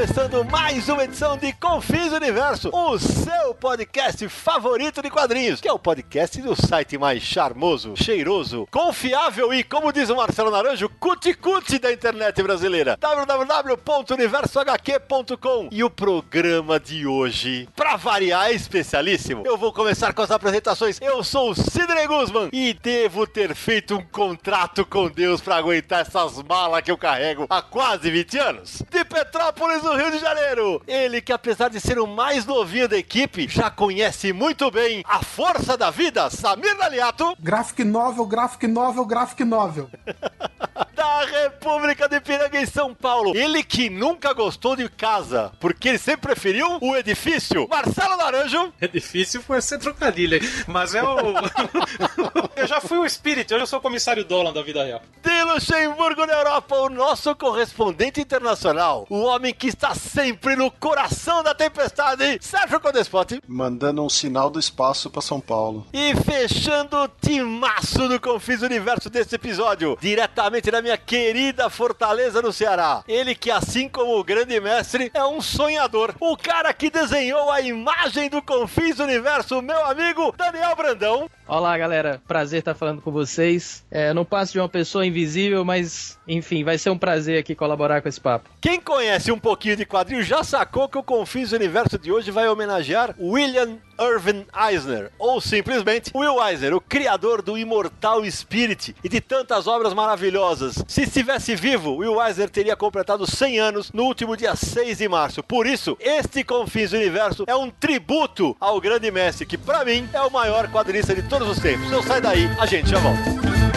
Começando mais uma edição de Confins Universo, o seu podcast favorito de quadrinhos, que é o podcast do site mais charmoso, cheiroso, confiável e, como diz o Marcelo Naranjo, cuti-cuti da internet brasileira. www.universohq.com E o programa de hoje, pra variar, é especialíssimo. Eu vou começar com as apresentações. Eu sou o Sidney Guzman e devo ter feito um contrato com Deus pra aguentar essas malas que eu carrego há quase 20 anos. De Petrópolis, no Rio de Janeiro. Ele que, apesar de ser o mais novinho da equipe, já conhece muito bem a força da vida, Samir Daliato. Graphic novel, graphic novel, graphic novel. da República de Piranga em São Paulo. Ele que nunca gostou de casa, porque ele sempre preferiu o edifício. Marcelo Naranjo. Edifício foi ser trocadilho, mas é o. eu já fui o Spirit, hoje eu sou o comissário Dolan da vida real. De Luxemburgo, na Europa, o nosso correspondente internacional. O homem que está sempre no coração da tempestade, Sérgio Codespote. Mandando um sinal do espaço pra São Paulo. E fechando o timaço do Confis Universo desse episódio, diretamente da minha querida Fortaleza no Ceará. Ele que, assim como o grande mestre, é um sonhador. O cara que desenhou a imagem do Confis Universo, meu amigo Daniel Brandão. Olá, galera. Prazer estar falando com vocês. É, não passo de uma pessoa invisível, mas enfim, vai ser um prazer aqui colaborar com esse papo. Quem conhece um pouquinho de quadrinho já sacou que o Confis Universo de hoje vai homenagear William Irvin Eisner, ou simplesmente Will Eisner, o criador do Imortal Spirit e de tantas obras maravilhosas. Se estivesse vivo, Will Eisner teria completado 100 anos no último dia 6 de março. Por isso, este Confins Universo é um tributo ao grande mestre, que para mim é o maior quadrinista de todos os tempos. Não sai daí, a gente já volta.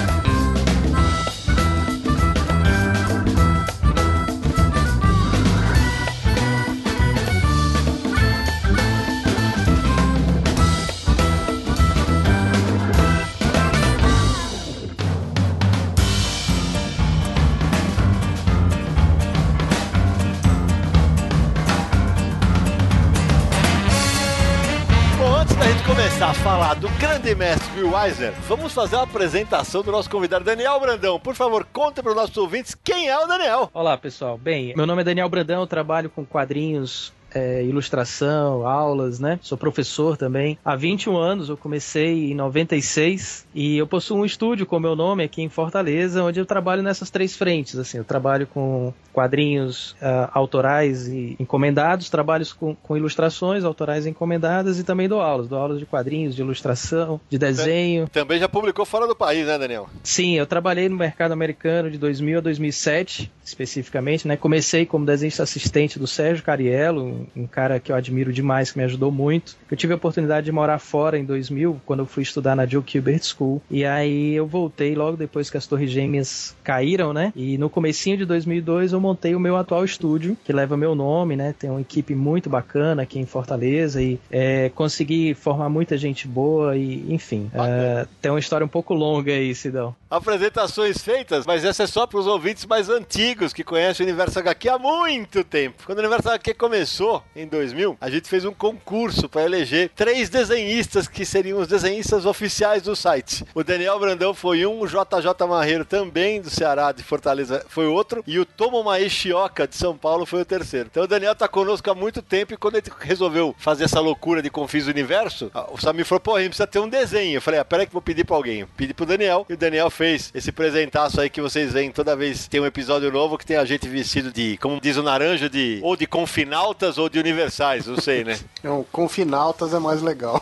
Grande mestre Will Eisner, vamos fazer uma apresentação do nosso convidado Daniel Brandão. Por favor, conta para os nossos ouvintes quem é o Daniel. Olá, pessoal. Bem, meu nome é Daniel Brandão, eu trabalho com quadrinhos. É, ilustração, aulas, né? Sou professor também. Há 21 anos eu comecei em 96 e eu possuo um estúdio com meu nome aqui em Fortaleza, onde eu trabalho nessas três frentes. Assim, eu trabalho com quadrinhos ah, autorais e encomendados, trabalho com, com ilustrações autorais e encomendadas e também dou aulas. Dou aulas de quadrinhos, de ilustração, de desenho. Também já publicou fora do país, né, Daniel? Sim, eu trabalhei no mercado americano de 2000 a 2007, especificamente, né? Comecei como desenhista assistente do Sérgio Cariello, um, um cara que eu admiro demais, que me ajudou muito. Eu tive a oportunidade de morar fora em 2000, quando eu fui estudar na Joe Gilbert School. E aí eu voltei logo depois que as Torres Gêmeas caíram, né? E no comecinho de 2002 eu montei o meu atual estúdio, que leva meu nome, né? Tem uma equipe muito bacana aqui em Fortaleza e é, consegui formar muita gente boa e, enfim, é, tem uma história um pouco longa aí, Sidão. Apresentações feitas, mas essa é só para os ouvintes mais antigos que conhecem o Universo HQ há muito tempo. Quando o Universo HQ começou, em 2000, a gente fez um concurso para eleger três desenhistas que seriam os desenhistas oficiais do site. O Daniel Brandão foi um, o JJ Marreiro também do Ceará, de Fortaleza, foi outro, e o Tomo Maeshioka de São Paulo foi o terceiro. Então o Daniel tá conosco há muito tempo e quando ele resolveu fazer essa loucura de Confis Universo, o Samir falou, pô, a gente precisa ter um desenho. Eu falei, ah, peraí que vou pedir pra alguém. Pedi pro Daniel e o Daniel fez esse presentaço aí que vocês veem toda vez tem um episódio novo que tem a gente vestido de, como diz o Naranja, de ou de confinaltas de universais, não sei, né? Não, confinaltas é mais legal.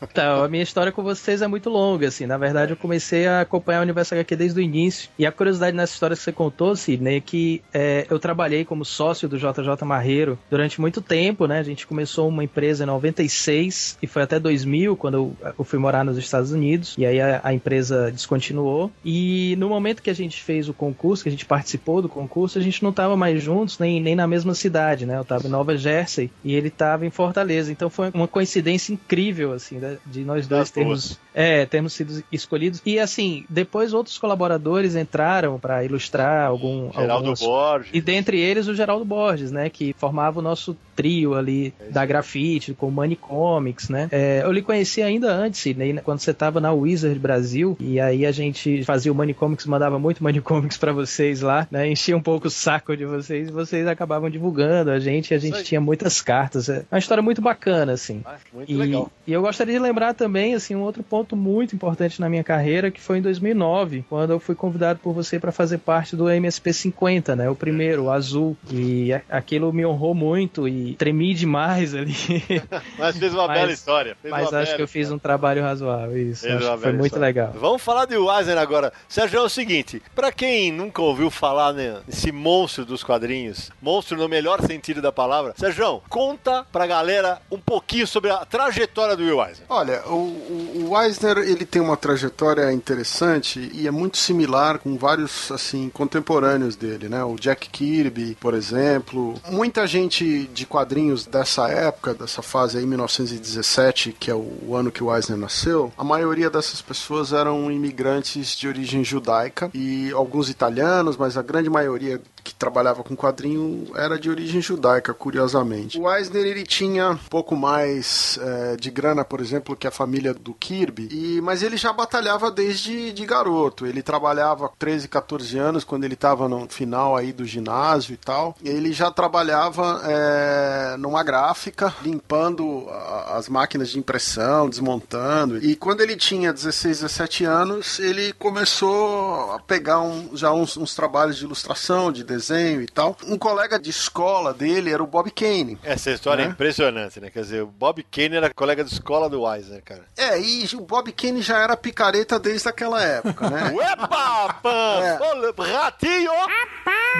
Então, a minha história com vocês é muito longa, assim. Na verdade, eu comecei a acompanhar o Universo HQ desde o início. E a curiosidade nessa história que você contou, Sidney, é que é, eu trabalhei como sócio do JJ Marreiro durante muito tempo, né? A gente começou uma empresa em 96 e foi até 2000, quando eu, eu fui morar nos Estados Unidos. E aí a, a empresa descontinuou. E no momento que a gente fez o concurso, que a gente participou do concurso, a gente não estava mais juntos, nem, nem na mesma cidade, né? Eu estava em Nova Jersey e ele estava em Fortaleza. Então foi uma coincidência incrível, assim, né? de nós dois Ah, termos, é, termos sido escolhidos. E assim, depois outros colaboradores entraram para ilustrar algum, Geraldo alguns... Borges. E dentre eles o Geraldo Borges, né? Que formava o nosso trio ali da grafite, com o Money Comics, né? É, eu lhe conheci ainda antes, Sidney, quando você estava na Wizard Brasil, e aí a gente fazia o Money Comics, mandava muito Money Comics para vocês lá, né? Enchia um pouco o saco de vocês, e vocês acabavam divulgando a gente, e a Isso gente tinha muitas cartas. É uma história muito bacana, assim. Ah, muito E, legal. e eu gostaria de lembrar também, assim, um outro ponto muito importante na minha carreira, que foi em 2009, quando eu fui convidado por você para fazer parte do MSP 50, né? O primeiro, o azul. E aquilo me honrou muito e tremi demais ali. Mas fez uma Mas- bela história. Fez Mas acho bela que eu fiz um trabalho razoável, isso. Foi muito história. legal. Vamos falar de Eisner agora. Sérgio, é o seguinte: pra quem nunca ouviu falar né, nesse monstro dos quadrinhos, monstro no melhor sentido da palavra, Sérgio, conta pra galera um pouquinho sobre a trajetória do Will Eisner. Olha, o, o, Eisner ele tem uma trajetória interessante e é muito similar com vários assim contemporâneos dele, né? O Jack Kirby, por exemplo. Muita gente de quadrinhos dessa época, dessa fase aí 1917, que é o, o ano que o Eisner nasceu, a maioria dessas pessoas eram imigrantes de origem judaica e alguns italianos, mas a grande maioria que trabalhava com quadrinho era de origem judaica, curiosamente. O Eisner ele tinha um pouco mais eh, de grana, por exemplo, que a família do Kirby, e, mas ele já batalhava desde de garoto. Ele trabalhava com 13, 14 anos, quando ele estava no final aí do ginásio e tal. Ele já trabalhava eh, numa gráfica, limpando as máquinas de impressão, desmontando. E quando ele tinha 16, 17 anos, ele começou a pegar um- já uns, uns trabalhos de ilustração, de desenho e tal. Um colega de escola dele era o Bob Kane. Essa história é, É. impressionante, né? Quer dizer, o Bob Kane era colega de escola do Eisner, cara. É, e o Bob Kane já era picareta desde aquela época, né? Uepa! Pã! É. Ratinho!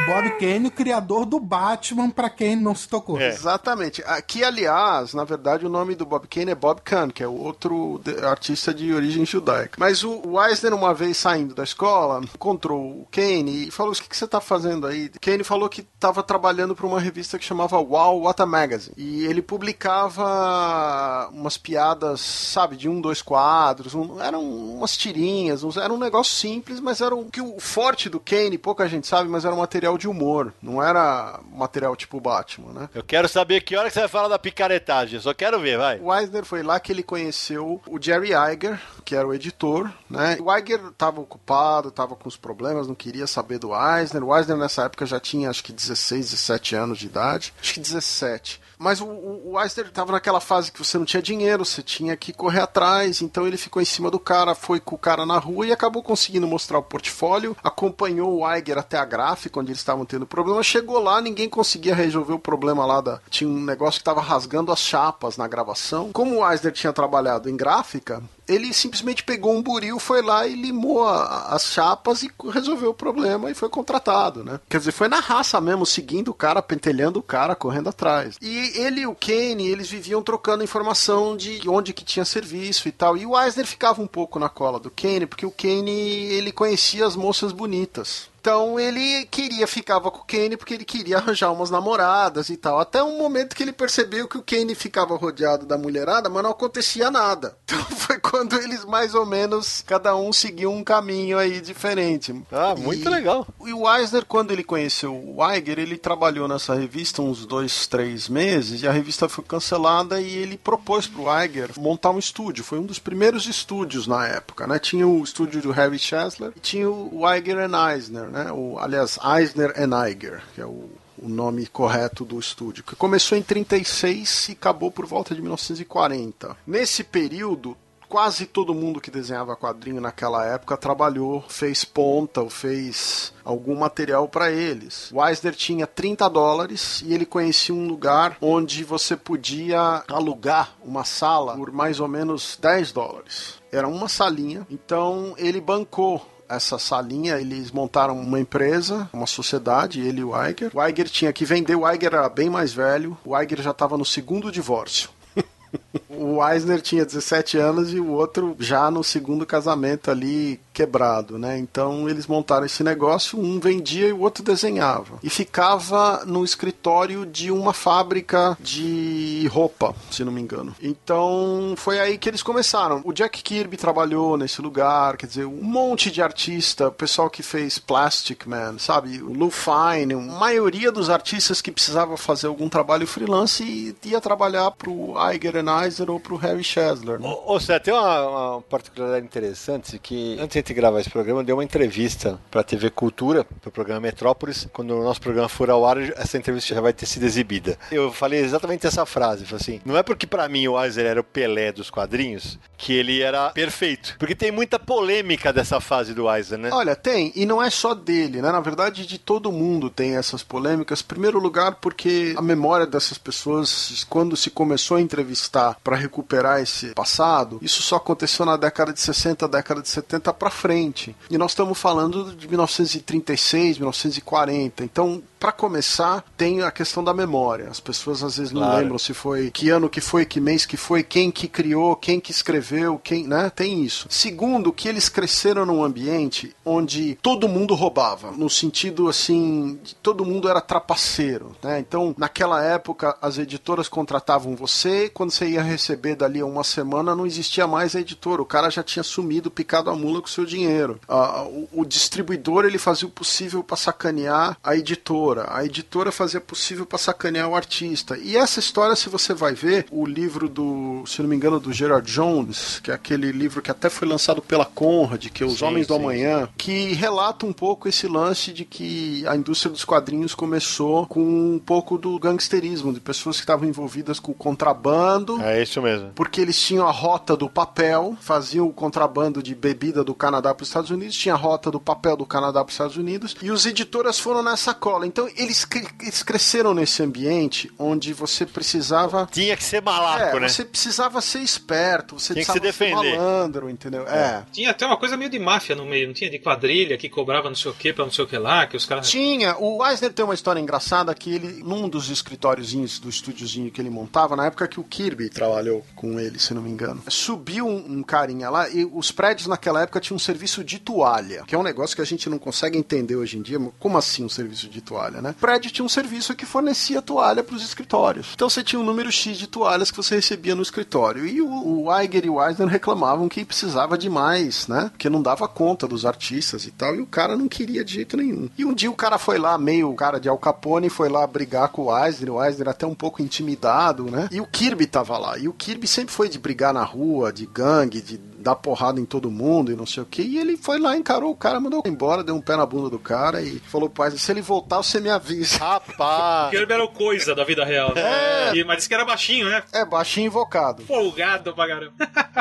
Bob Kane, o criador do Batman, pra quem não se tocou. É. Exatamente. Aqui, aliás, na verdade, o nome do Bob Kane é Bob Kahn, que é o outro artista de origem judaica. Mas o, o Eisner, uma vez saindo da escola, encontrou o Kane e falou: O que, que você está fazendo aí? Kane falou que estava trabalhando para uma revista que chamava Wow What a Magazine. E ele publicava umas piadas, sabe, de um, dois quadros. um- eram umas tirinhas, uns- era um negócio simples, mas era o que o forte do Kane, pouca gente sabe, mas era um material de humor. Não era material tipo Batman, né? Eu quero saber que hora que você vai falar da picaretagem. Só quero ver, vai. O Eisner foi lá que ele conheceu o Jerry Iger, que era o editor, né? O Iger estava ocupado, estava com os problemas, não queria saber do Eisner. O Eisner nessa época já tinha acho que 16, 17 anos de idade, acho que 17. Mas o, o, o Eisner estava naquela fase que você não tinha dinheiro, você tinha que correr atrás, então ele ficou em cima do cara, foi com o cara na rua e acabou conseguindo mostrar o portfólio, acompanhou o Iger até a gráfica, onde eles estavam tendo problema, chegou lá, ninguém conseguia resolver o problema lá da... Tinha um negócio que estava rasgando as chapas na gravação. Como o Eisner tinha trabalhado em gráfica, ele simplesmente pegou um buril, foi lá e limou a- as chapas e resolveu o problema e foi contratado, né? Quer dizer, foi na raça mesmo, seguindo o cara, pentelhando o cara, correndo atrás. E ele e o Kane, eles viviam trocando informação de onde que tinha serviço e tal. E o Eisner ficava um pouco na cola do Kane, porque o Kane, ele conhecia as moças bonitas. Então ele queria, ficava com o Kane porque ele queria arranjar umas namoradas e tal. Até um momento que ele percebeu que o Kane ficava rodeado da mulherada, mas não acontecia nada. Então foi quando eles mais ou menos, cada um seguiu um caminho aí diferente. Ah, muito E- legal. E o Eisner, quando ele conheceu o Iger, ele trabalhou nessa revista uns dois, três meses e a revista foi cancelada e ele propôs para o Iger montar um estúdio. Foi um dos primeiros estúdios na época, né? Tinha o estúdio do Harry Chesler e tinha o Iger and Eisner, né? O, aliás, Eisner and Iger, que é o o nome correto do estúdio, que começou em 36 e acabou por volta de 1940. Nesse período, quase todo mundo que desenhava quadrinho naquela época trabalhou, fez ponta ou fez algum material para eles. O Eisner tinha 30 dólares e ele conhecia um lugar onde você podia alugar uma sala por mais ou menos 10 dólares. Era uma salinha, então ele bancou essa salinha, eles montaram uma empresa, uma sociedade, ele e o Iger. O Iger tinha que vender, o Iger era bem mais velho, o Iger já estava no segundo divórcio. o Eisner tinha 17 anos e o outro já no segundo casamento ali quebrado, né? Então eles montaram esse negócio, um vendia e o outro desenhava. E ficava no escritório de uma fábrica de roupa, se não me engano. Então foi aí que eles começaram. O Jack Kirby trabalhou nesse lugar, quer dizer, um monte de artista, o pessoal que fez Plastic Man, sabe? O Lou Fine, a maioria dos artistas que precisava fazer algum trabalho freelance ia trabalhar pro Iger Eisner ou pro Harry Chesler, né? Ô, ô Cé, tem uma, uma particularidade interessante que antes de gente gravar esse programa, eu dei uma entrevista pra TV Cultura, pro programa Metrópolis. Quando o nosso programa for ao ar, essa entrevista já vai ter sido exibida. Eu falei exatamente essa frase, falei assim, não é porque pra mim o Eisner era o Pelé dos quadrinhos que ele era perfeito, porque tem muita polêmica dessa fase do Eisner, né? Olha, tem, e não é só dele, né? Na verdade, de todo mundo tem essas polêmicas. Primeiro lugar, porque a memória dessas pessoas, quando se começou a entrevistar para recuperar esse passado, isso só aconteceu na década de 60, década de 70 para frente. E nós estamos falando de 1936, 1940. Então, para começar, tem a questão da memória. As pessoas às vezes não Claro. lembram se foi que ano que foi, que mês que foi, quem que criou, quem que escreveu, quem, né? Tem isso. Segundo, que eles cresceram num ambiente onde todo mundo roubava, no sentido assim, todo mundo era trapaceiro, né? Então, naquela época, as editoras contratavam você, quando você ia receber dali a uma semana, não existia mais a editora, o cara já tinha sumido, picado a mula com o seu dinheiro. Ah, o, o distribuidor, ele fazia o possível para sacanear a editora, a editora fazia possível para sacanear o artista. E essa história, se você vai ver, o livro do, se não me engano, do Gerard Jones, que é aquele livro que até foi lançado pela Conrad, que é Os Sim, Homens do sim, Amanhã, que relata um pouco esse lance de que a indústria dos quadrinhos começou com um pouco do gangsterismo, de pessoas que estavam envolvidas com o contrabando, É isso mesmo. porque eles tinham a rota do papel, faziam o contrabando de bebida do Canadá para os Estados Unidos, tinha a rota do papel do Canadá para os Estados Unidos, e os editoras foram nessa cola. Então eles, cre- eles cresceram nesse ambiente onde você precisava. Tinha que ser malaco, É, né? você precisava ser esperto, você Tinha que precisava se ser defender. malandro, entendeu? É. Tinha até uma coisa meio de máfia no meio, não tinha? De quadrilha que cobrava não sei o que pra não sei o que lá, que os caras. Tinha. O Eisner tem uma história engraçada que ele, num dos escritóriozinhos, do estúdiozinho que ele montava, na época que o Kirby trabalhou com ele, se não me engano, subiu um, um carinha lá e os prédios naquela época tinham um serviço de toalha, que é um negócio que a gente não consegue entender hoje em dia. Como assim um serviço de toalha, né? O prédio tinha um serviço que fornecia toalha para os escritórios. Então você tinha um número X de toalhas que você recebia no escritório. E o, o Iger e o Eisner reclamavam que precisava de mais, né? Porque não dava conta dos artistas e tal. E o cara não queria de jeito nenhum. E um dia o cara foi lá, meio cara de Al Capone, foi lá brigar com o Eisner. O Eisner até um pouco intimidado, né? E o Kirby tava lá. E o Kirby sempre foi de brigar na rua, de gangue, de dar porrada em todo mundo e não sei o que. E ele foi lá, encarou o cara, mandou embora, deu um pé na bunda do cara e falou pro Eisner, se ele voltar, você me avisa. Rapaz! Kirby era o coisa da vida real. É. E- mas disse que era baixinho, né? É, baixinho invocado. Folgado pra caramba.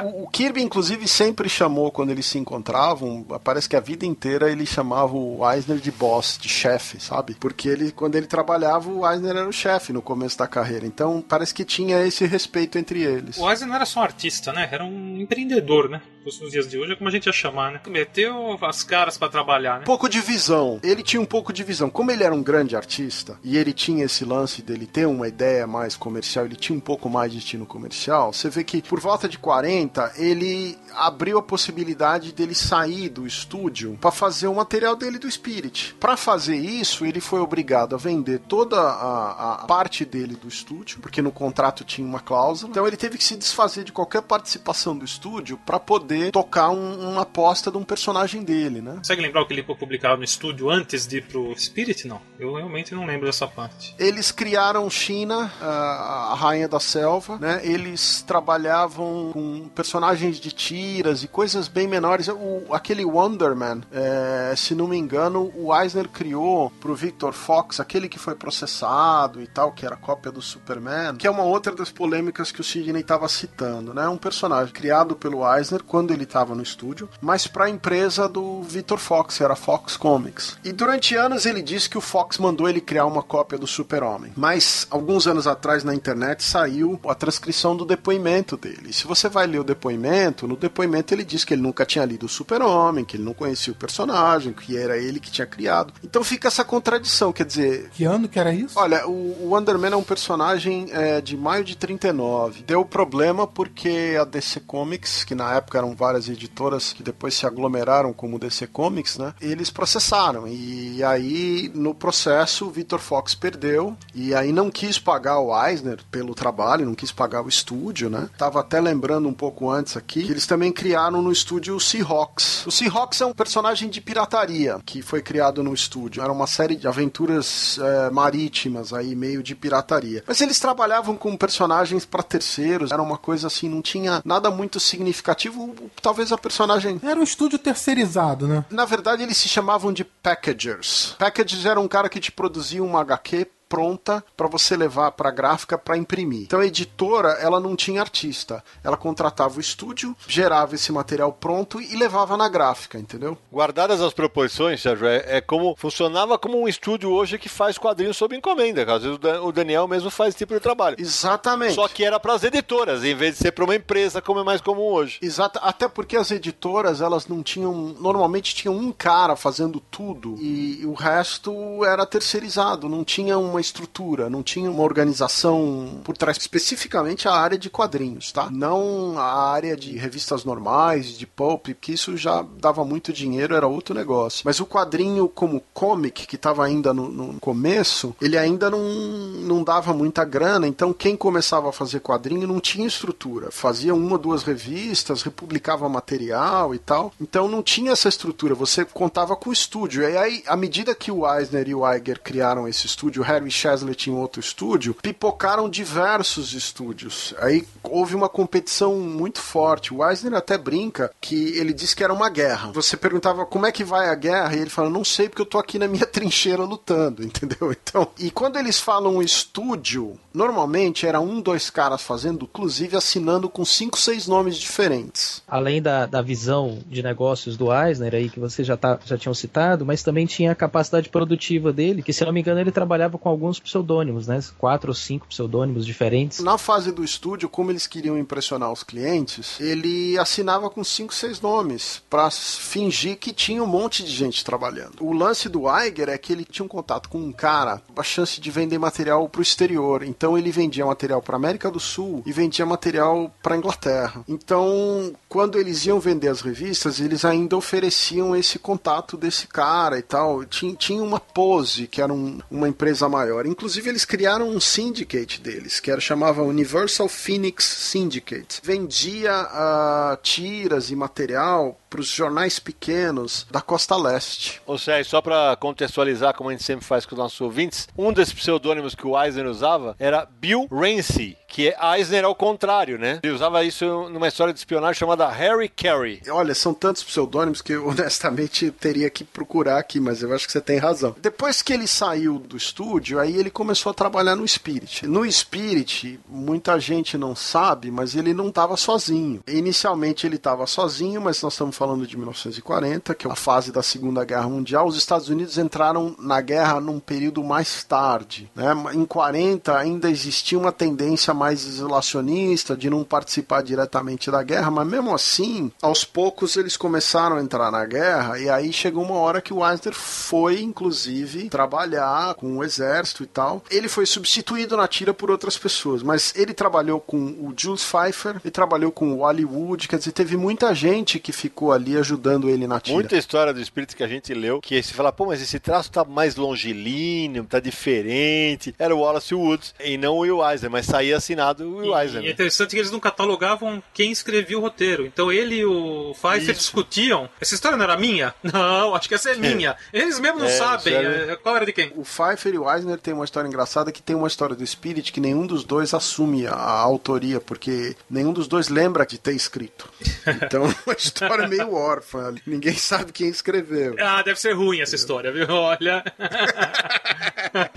O, o Kirby, inclusive, sempre chamou, quando eles se encontravam, parece que a vida inteira ele chamava o Eisner de boss, de chefe, sabe? Porque ele, quando ele trabalhava, o Eisner era o chefe no começo da carreira. Então, parece que tinha esse respeito entre eles. O Eisner não era só um artista, né? Era um empreendedor, né? Nos dias de hoje é como a gente ia chamar, né? Meteu as caras pra trabalhar, né? Pouco de visão. Ele tinha um pouco de visão. Como ele era um grande artista e ele tinha esse lance dele ter uma ideia mais comercial, ele tinha um pouco mais de destino comercial. Você vê que por volta de 40 ele abriu a possibilidade dele sair do estúdio para fazer o material dele do Spirit. Para fazer isso, ele foi obrigado a vender toda a, a parte dele do estúdio, porque no contrato tinha uma cláusula. Então ele teve que se desfazer de qualquer participação do estúdio para poder tocar um- uma aposta de um personagem dele, né? Consegue lembrar o que ele foi publicado no estúdio antes de ir pro Spirit? Não. Eu realmente não lembro dessa parte. Eles criaram China, a rainha da selva, né? Eles trabalhavam com personagens de tiras e coisas bem menores. O, aquele Wonder Man, é, se não me engano, o Eisner criou pro Victor Fox, aquele que foi processado e tal, que era cópia do Superman, que é uma outra das polêmicas que o Sidney estava citando, né? Um personagem criado pelo Eisner quando ele estava no estúdio, mas para a empresa do Victor Fox, que era Fox Comics. E durante anos ele disse que o Fox mandou ele criar uma cópia do Super-Homem. Mas alguns anos atrás na internet saiu a transcrição do depoimento dele. E se você vai ler o depoimento, no depoimento ele diz que ele nunca tinha lido o Super-Homem, que ele não conhecia o personagem, que era ele que tinha criado. Então fica essa contradição, quer dizer, Que ano que era isso? Olha, o o Wonder Man é um personagem é, de maio de 39. Deu problema porque a DC Comics, que na época várias editoras que depois se aglomeraram como DC Comics, né? Eles processaram. E aí, no processo, o Victor Fox perdeu. E aí não quis pagar o Eisner pelo trabalho, não quis pagar o estúdio, né? Tava até lembrando um pouco antes aqui que eles também criaram no estúdio o Seahawks. O Seahawks é um personagem de pirataria que foi criado no estúdio. Era uma série de aventuras é, marítimas aí, meio de pirataria. Mas eles trabalhavam com personagens para terceiros, era uma coisa assim, não tinha nada muito significativo. Talvez a personagem Era um estúdio terceirizado, né? na verdade, eles se chamavam de packagers. Packagers era um cara que te produzia uma HQ pronta para você levar para gráfica para imprimir. Então a editora, ela não tinha artista. Ela contratava o estúdio, gerava esse material pronto e levava na gráfica, entendeu? Guardadas as proporções, Sérgio, é, é como funcionava como um estúdio hoje que faz quadrinhos sob encomenda. Às vezes o Daniel mesmo faz esse tipo de trabalho. Exatamente. Só que era para as editoras, em vez de ser para uma empresa, como é mais comum hoje. Exato, até porque as editoras, elas não tinham, normalmente tinham um cara fazendo tudo e o resto era terceirizado, não tinha uma estrutura, não tinha uma organização por trás, especificamente a área de quadrinhos, tá? Não a área de revistas normais, de pulp, que isso já dava muito dinheiro, era outro negócio. Mas o quadrinho como comic, que estava ainda no, no começo, ele ainda não, não dava muita grana, então quem começava a fazer quadrinho não tinha estrutura. Fazia uma ou duas revistas, republicava material e tal. Então não tinha essa estrutura, você contava com o estúdio. E aí, à medida que o Eisner e o Iger criaram esse estúdio, o Harry Chesley tinha outro estúdio, pipocaram diversos estúdios. Aí houve uma competição muito forte. O Eisner até brinca que ele disse que era uma guerra. Você perguntava como é que vai a guerra, e ele fala, não sei porque eu tô aqui na minha trincheira lutando, entendeu? Então, e quando eles falam estúdio, normalmente era um, dois caras fazendo, inclusive assinando com cinco, seis nomes diferentes. Além da, da visão de negócios do Eisner aí, que você já, tá, já tinham citado, mas também tinha a capacidade produtiva dele, que se não me engano ele trabalhava com alguns pseudônimos, né? Quatro ou cinco pseudônimos diferentes. Na fase do estúdio, como eles queriam impressionar os clientes, ele assinava com cinco, seis nomes para fingir que tinha um monte de gente trabalhando. O lance do Iger é que ele tinha um contato com um cara, a chance de vender material para o exterior. Então ele vendia material para América do Sul e vendia material para Inglaterra. Então, quando eles iam vender as revistas, eles ainda ofereciam esse contato desse cara e tal. Tinha, tinha uma pose que era um- uma empresa maior. Inclusive eles criaram um syndicate deles, que era chamava Universal Phoenix Syndicate. Vendia ah, tiras e material para os jornais pequenos da costa leste. Ou seja, só para contextualizar, como a gente sempre faz com os nossos ouvintes, um desses pseudônimos que o Eisner usava era Bill Rancy, que é Eisner ao contrário, né? Ele usava isso numa história de espionagem chamada Harry Carey. Olha, são tantos pseudônimos que eu honestamente teria que procurar aqui, mas eu acho que você tem razão. Depois que ele saiu do estúdio, aí ele começou a trabalhar no Spirit. No Spirit, muita gente não sabe, mas ele não estava sozinho. Inicialmente ele estava sozinho, mas nós estamos falando de 1940, que é a fase da Segunda Guerra Mundial. Os Estados Unidos entraram na guerra num período mais tarde. Né? Em 40 ainda existia uma tendência mais isolacionista de não participar diretamente da guerra, mas mesmo assim, aos poucos eles começaram a entrar na guerra e aí chegou uma hora que o Eisner foi, inclusive, trabalhar com o exército e tal. Ele foi substituído na tira por outras pessoas, mas ele trabalhou com o Jules Pfeiffer, ele trabalhou com o Hollywood, quer dizer, teve muita gente que ficou Ali ajudando ele na tira. Muita história do espírito que a gente leu, que se fala, pô, mas esse traço tá mais longilíneo, tá diferente. Era o Wallace Woods e não o Will Eisner, mas saía assinado o Will Eisner. E é interessante que eles não catalogavam quem escrevia o roteiro. Então ele e o Pfeiffer Isso. discutiam. Essa história não era minha? Não, acho que essa é minha. Eles mesmos não É, sabem sério. é, qual era de quem. O Pfeiffer e o Eisner tem uma história engraçada que tem uma história do Spirit que nenhum dos dois assume a, a autoria, porque nenhum dos dois lembra de ter escrito. Então é uma história meio órfã. ali. Ninguém sabe quem escreveu. Ah, deve ser ruim essa história, viu? Olha.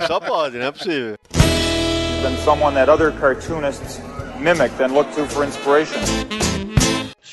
Só pode, não é possível. than someone that other cartoonists mimicked and looked to for inspiration.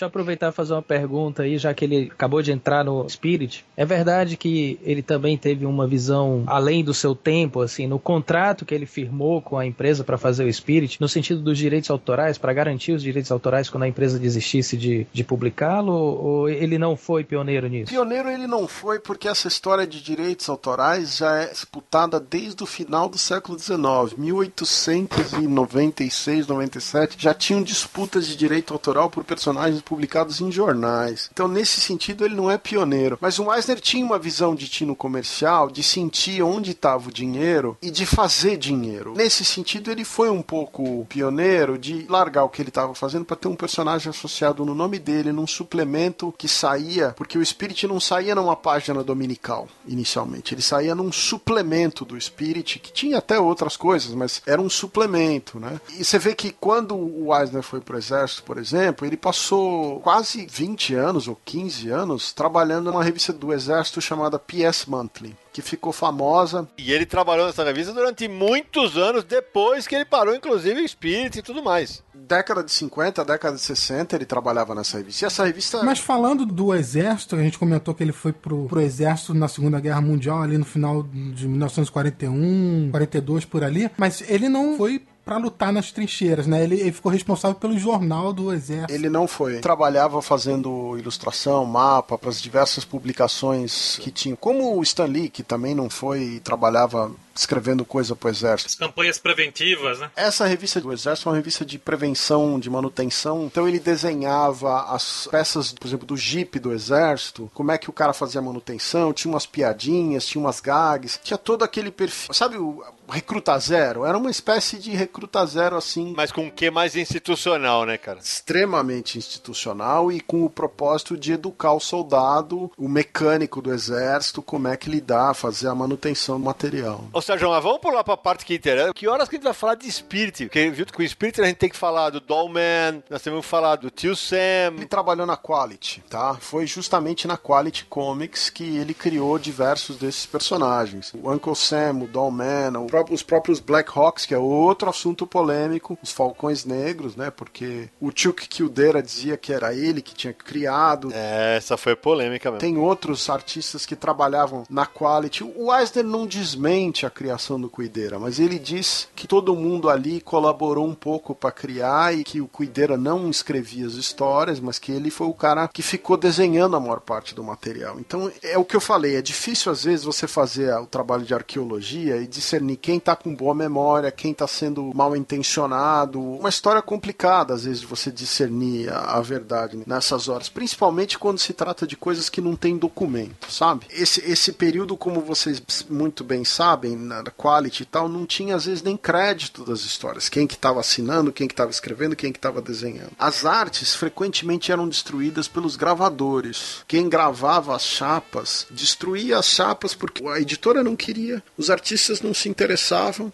Deixa eu aproveitar e fazer uma pergunta aí, já que ele acabou de entrar no Spirit. É verdade que ele também teve uma visão além do seu tempo, assim, no contrato que ele firmou com a empresa para fazer o Spirit, no sentido dos direitos autorais, para garantir os direitos autorais quando a empresa desistisse de, de publicá-lo, ou ele não foi pioneiro nisso? Pioneiro ele não foi porque essa história de direitos autorais já é disputada desde o final do século XIX. 1896, 97, já tinham disputas de direito autoral por personagens publicados em jornais. Então, nesse sentido, ele não é pioneiro. Mas o Eisner tinha uma visão de tino comercial, de sentir onde estava o dinheiro e de fazer dinheiro. Nesse sentido, ele foi um pouco pioneiro de largar o que ele estava fazendo para ter um personagem associado no nome dele, num suplemento que saía, porque o Spirit não saía numa página dominical inicialmente, ele saía num suplemento do Spirit, que tinha até outras coisas, mas era um suplemento, né? E você vê que quando o Eisner foi pro exército, por exemplo, ele passou quase 20 anos ou 15 anos trabalhando numa revista do exército chamada PS Monthly, que ficou famosa E ele trabalhou nessa revista durante muitos anos depois que ele parou, inclusive, em Spirit e tudo mais. década de 50, década de 60, ele trabalhava nessa revista. E essa revista Mas falando do exército, a gente comentou que ele foi pro, pro exército na Segunda Guerra Mundial, ali no final de 1941, 42 por ali, mas ele não foi pra lutar nas trincheiras, né? Ele, ele ficou responsável pelo jornal do exército. Ele não foi. Trabalhava fazendo ilustração, mapa para as diversas publicações que tinha. Como o Stan Lee, que também não foi e trabalhava escrevendo coisa pro exército. As campanhas preventivas, né? Essa revista do Exército é uma revista de prevenção, de manutenção. Então ele desenhava as peças, por exemplo, do Jeep do Exército, como é que o cara fazia a manutenção, tinha umas piadinhas, tinha umas gags, tinha todo aquele perfil. Sabe o Recruta Zero? Era uma espécie de Recruta Zero assim, Mas com um quê mais institucional, né, cara? extremamente institucional e com o propósito de educar o soldado, o mecânico do Exército, como é que lidar, fazer a manutenção do material. Ô, Sérgio, mas vamos pular pra parte que interessa. Que horas que a gente vai falar de Spirit? Porque junto com o Spirit a gente tem que falar do Dollman, nós temos que falar do Tio Sam. Ele trabalhou na Quality, tá? Foi justamente na Quality Comics que ele criou diversos desses personagens. O Uncle Sam, o Dollman, o os próprios Black Hawks, que é outro assunto polêmico, os Falcões Negros, né? Porque o Chuck Kildare dizia que era ele que tinha criado. É, essa foi polêmica mesmo. Tem outros artistas que trabalhavam na Quality. O Eisner não desmente a criação do Cuideira, mas ele diz que todo mundo ali colaborou um pouco para criar e que o Cuideira não escrevia as histórias, mas que ele foi o cara que ficou desenhando a maior parte do material. Então é o que eu falei, é difícil às vezes você fazer o trabalho de arqueologia e discernir quem tá com boa memória, quem tá sendo mal intencionado. Uma história complicada às vezes de você discernir a, a verdade nessas horas, principalmente quando se trata de coisas que não tem documento, sabe? Esse, esse período, como vocês muito bem sabem, na Quality e tal, não tinha às vezes nem crédito das histórias. Quem que estava assinando, quem que estava escrevendo, quem que estava desenhando. As artes frequentemente eram destruídas pelos gravadores. Quem gravava as chapas destruía as chapas porque a editora não queria, os artistas não se interessavam.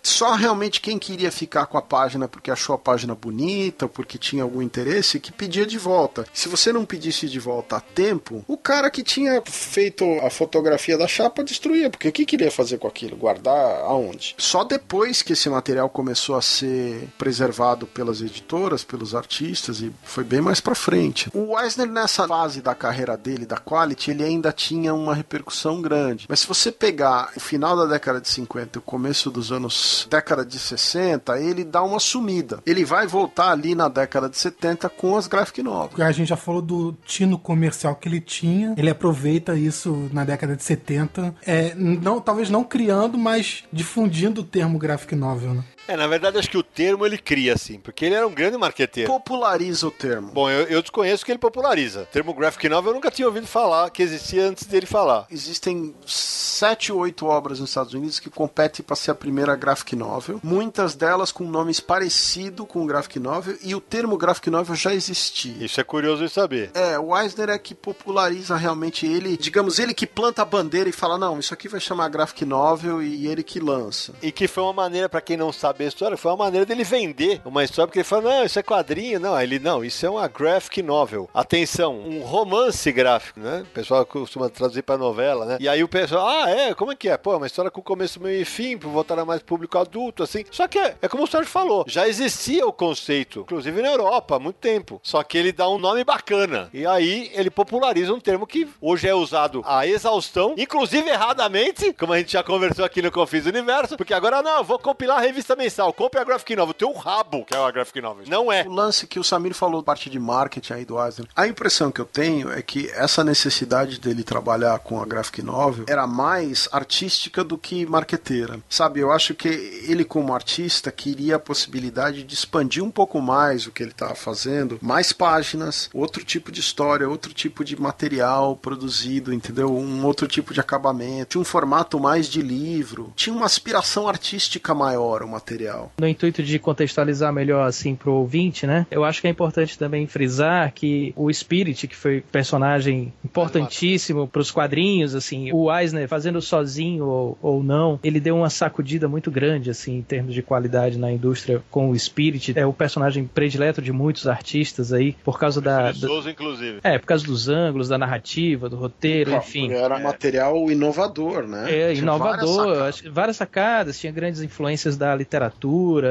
Só realmente quem queria ficar com a página porque achou a página bonita, porque tinha algum interesse, que pedia de volta. Se você não pedisse de volta a tempo, o cara que tinha feito a fotografia da chapa destruía, porque o que queria fazer com aquilo? Guardar aonde? Só depois que esse material começou a ser preservado pelas editoras, pelos artistas e foi bem mais pra frente. O Eisner nessa fase da carreira dele, da Quality, ele ainda tinha uma repercussão grande. Mas se você pegar o final da década de 50 e o começo dos anos década de 60, ele dá uma sumida. Ele vai voltar ali na década de 70 com as graphic novels. A gente já falou do tino comercial que ele tinha. Ele aproveita isso na década de 70. É, não, talvez não criando, mas difundindo o termo graphic novel, né? É, na verdade, acho que o termo ele cria, assim, porque ele era um grande marqueteiro. Populariza o termo. Bom, eu, eu desconheço que ele populariza. O termo graphic novel eu nunca tinha ouvido falar, que existia antes dele falar. Existem sete ou oito obras nos Estados Unidos que competem para ser a primeira graphic novel. Muitas delas com nomes parecidos com o graphic novel e o termo graphic novel já existia. Isso é curioso de saber. É, o Eisner é que populariza realmente ele, digamos, ele que planta a bandeira e fala: não, isso aqui vai chamar graphic novel e ele que lança. E que foi uma maneira, pra quem não sabe a história, foi uma maneira dele vender uma história, porque ele falou: não, isso é quadrinho, não. Aí ele, não, isso é uma graphic novel. Atenção, um romance gráfico, né? O pessoal costuma traduzir pra novela, né? E aí o pessoal, ah, é, como é que é? Pô, é uma história com começo, meio e fim, pra voltar a mais público adulto, assim. Só que é, é como o Sérgio falou, já existia o conceito, inclusive na Europa, há muito tempo. Só que ele dá um nome bacana. E aí ele populariza um termo que hoje é usado a exaustão, inclusive erradamente, como a gente já conversou aqui no Confis Universo, porque agora não, vou compilar a revista mensal, compre a Graphic Novel, teu rabo, que é a Graphic Novel. Não é. O lance que o Samir falou, parte de marketing aí do Eisner, a impressão que eu tenho é que essa necessidade dele trabalhar com a graphic novel era mais artística do que marqueteira. Sabe, eu acho que ele como artista queria a possibilidade de expandir um pouco mais o que ele estava fazendo, mais páginas, outro tipo de história, outro tipo de material produzido, entendeu? Um outro tipo de acabamento, tinha um formato mais de livro, tinha uma aspiração artística maior o material. No intuito de contextualizar melhor assim pro ouvinte, né? Eu acho que é importante também frisar que o Spirit, que foi personagem importantíssimo para os quadrinhos, assim, o Eisner fazendo sozinho ou, ou não, ele deu uma sacudida muito grande assim em termos de qualidade na indústria com o Spirit. É o personagem predileto de muitos artistas aí por causa da, da inclusive. é, por causa dos ângulos, da narrativa, do roteiro, enfim. Era material inovador, né? É, Tinha inovador, várias acho que várias sacadas, tinha grandes influências da literatura,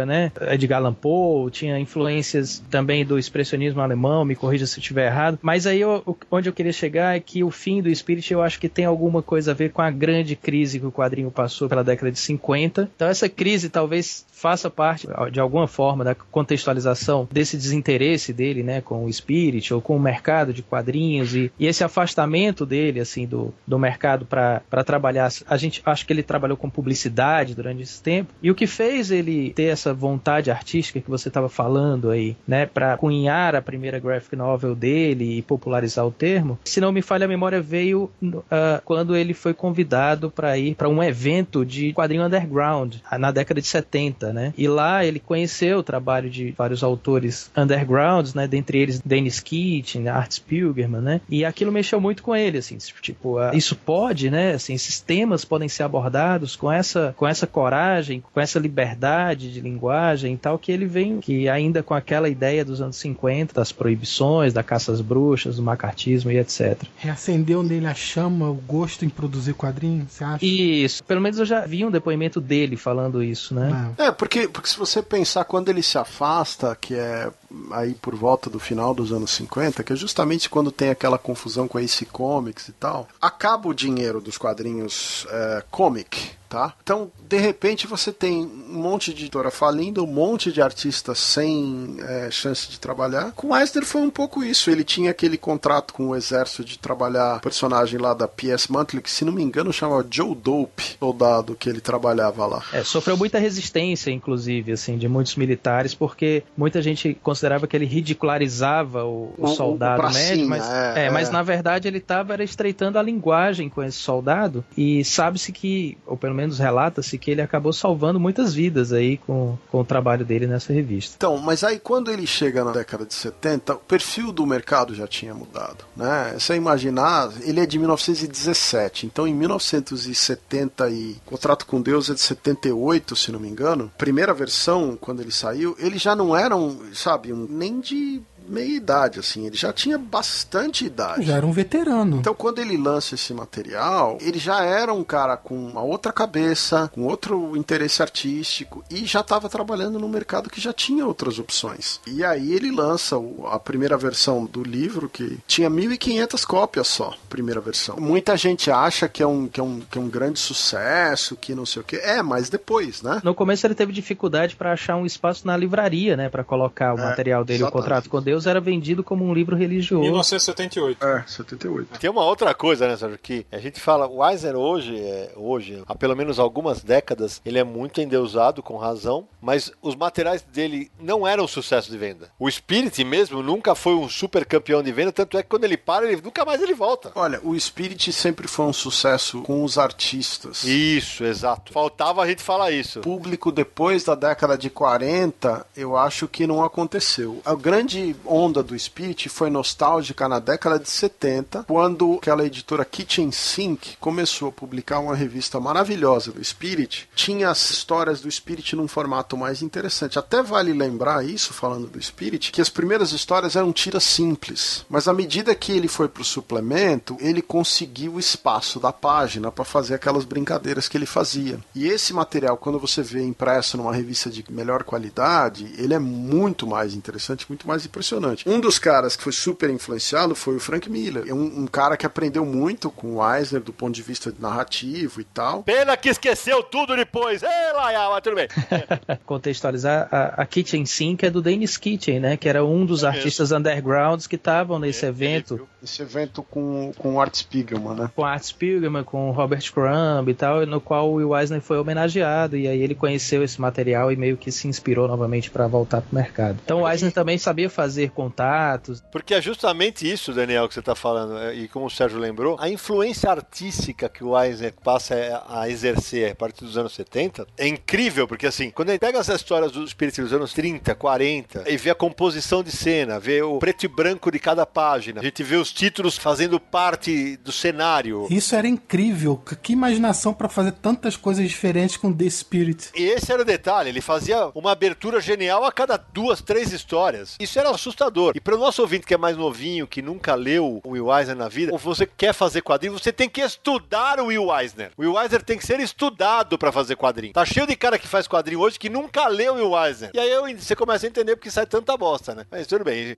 né? Edgar Allan Poe, tinha influências também do expressionismo alemão, me corrija se eu estiver errado. Mas aí eu- onde eu queria chegar é que o fim do Spirit eu acho que tem alguma coisa a ver com a grande crise que o quadrinho passou pela década de 50. Então essa crise talvez faça parte de alguma forma da contextualização desse desinteresse dele, né, com o Spirit ou com o mercado de quadrinhos e, e esse afastamento dele assim do, do mercado para trabalhar. A gente acho que ele trabalhou com publicidade durante esse tempo e o que fez ele ter essa vontade artística que você estava falando aí, né, para cunhar a primeira graphic novel dele e popularizar o termo. Se não me falha a memória, veio ah, quando ele foi convidado para ir para um evento de quadrinho underground ah, na década de 70, né? E lá ele conheceu o trabalho de vários autores undergrounds, né? Dentre eles Dennis Keating, Art Spiegelman, né? E aquilo mexeu muito com ele, assim, tipo, ah, isso pode, né? Assim, esses temas podem ser abordados com essa, com essa coragem, com essa liberdade de linguagem e tal, que ele vem, que ainda com aquela ideia dos anos 50, das proibições, da caça às bruxas, do macartismo e etc. Reacendeu nele a chama, o gosto em produzir quadrinhos, você acha? Isso, pelo menos eu já vi um depoimento dele falando isso, né? É. É, porque, porque se você pensar quando ele se afasta, que é aí por volta do final dos anos 50, que é justamente quando tem aquela confusão com a AC Comics e tal, acaba o dinheiro dos quadrinhos é, comic, tá? Então, de repente, você tem um monte de editora falindo, um monte de artistas sem é, chance de trabalhar. Com Eisner foi um pouco isso. Ele tinha aquele contrato com o exército de trabalhar personagem lá da PS Monthly, que se não me engano chamava Joe Dope, soldado que ele trabalhava lá. É, sofreu muita resistência, inclusive, assim, de muitos militares, porque muita gente considerava que ele ridicularizava o, o O- o soldado pracinha, médio, mas, é, é, mas é. na verdade ele estava estreitando a linguagem com esse soldado e sabe-se que, ou pelo menos relata-se que ele acabou salvando muitas vidas aí com, com o trabalho dele nessa revista. Então, mas aí quando ele chega na década de 70, o perfil do mercado já tinha mudado, né? Se você imaginar, ele é de 1917, então em 1970 e o Contrato com Deus é de 78, se não me engano. Primeira versão, quando ele saiu, ele já não era um, sabe, nem de meia idade, assim, ele já tinha bastante idade. Já era um veterano. Então, quando ele lança esse material, ele já era um cara com uma outra cabeça, com outro interesse artístico e já estava trabalhando num mercado que já tinha outras opções. E aí ele lança o- a primeira versão do livro, que tinha 1.500 cópias só, primeira versão. Muita gente acha que é um, que é um, que é um grande sucesso, que não sei o que. É, mas depois, né? No começo ele teve dificuldade para achar um espaço na livraria, né, para colocar o É, material dele, o exatamente. contrato com Deus, judeus era vendido como um livro religioso. 1978. É, 78. Tem uma outra coisa, né, Sérgio? Que a gente fala, o Eisner hoje, é, hoje, há pelo menos algumas décadas, ele é muito endeusado, com razão, mas os materiais dele não eram sucesso de venda. O Spirit mesmo nunca foi um super campeão de venda, tanto é que quando ele para, ele nunca mais ele volta. Olha, o Spirit sempre foi um sucesso com os artistas. Isso, exato. Faltava a gente falar isso. público depois da década de 40, eu acho que não aconteceu. A grande onda do Spirit foi nostálgica na década de 70, quando aquela editora Kitchen Sink começou a publicar uma revista maravilhosa do Spirit. Tinha as histórias do Spirit num formato mais interessante. Até vale lembrar isso, falando do Spirit, que as primeiras histórias eram tiras simples, mas à medida que ele foi pro suplemento, ele conseguiu o espaço da página para fazer aquelas brincadeiras que ele fazia. E esse material, quando você vê impresso numa revista de melhor qualidade, ele é muito mais interessante, muito mais impressionante. Um dos caras que foi super influenciado foi o Frank Miller. É um, um cara que aprendeu muito com o Eisner do ponto de vista narrativo e tal. Pena que esqueceu tudo depois. Ei, Laia, mas tudo bem. Contextualizar, a, a Kitchen Sink é do Dennis Kitchen, né? Que era um dos É artistas undergrounds que estavam nesse evento. Esse evento com, com o Art Spiegelman, né? com Art Spiegelman, com Robert Crumb e tal, no qual o Will Eisner foi homenageado e aí ele conheceu esse material e meio que se inspirou novamente para voltar pro mercado. Então o Eisner também sabia fazer contatos. Porque é justamente isso, Daniel, que você está falando, é, e como o Sérgio lembrou, a influência artística que o Eisner passa a exercer a partir dos anos 70 é incrível, porque assim, quando a gente pega as histórias dos espíritos dos anos 30, 40, e vê a composição de cena, vê o preto e branco de cada página, a gente vê os títulos fazendo parte do cenário. Isso era incrível. Que imaginação pra fazer tantas coisas diferentes com The Spirit. E esse era o detalhe, ele fazia uma abertura genial a cada duas, três histórias. Isso era assustador. E para o nosso ouvinte que é mais novinho, que nunca leu o Will Eisner na vida, ou você quer fazer quadrinho, você tem que estudar o Will Eisner. O Will Eisner tem que ser estudado para fazer quadrinho. Tá cheio de cara que faz quadrinho hoje que nunca leu o Will Eisner. E aí você começa a entender porque sai tanta bosta, né? Mas tudo bem.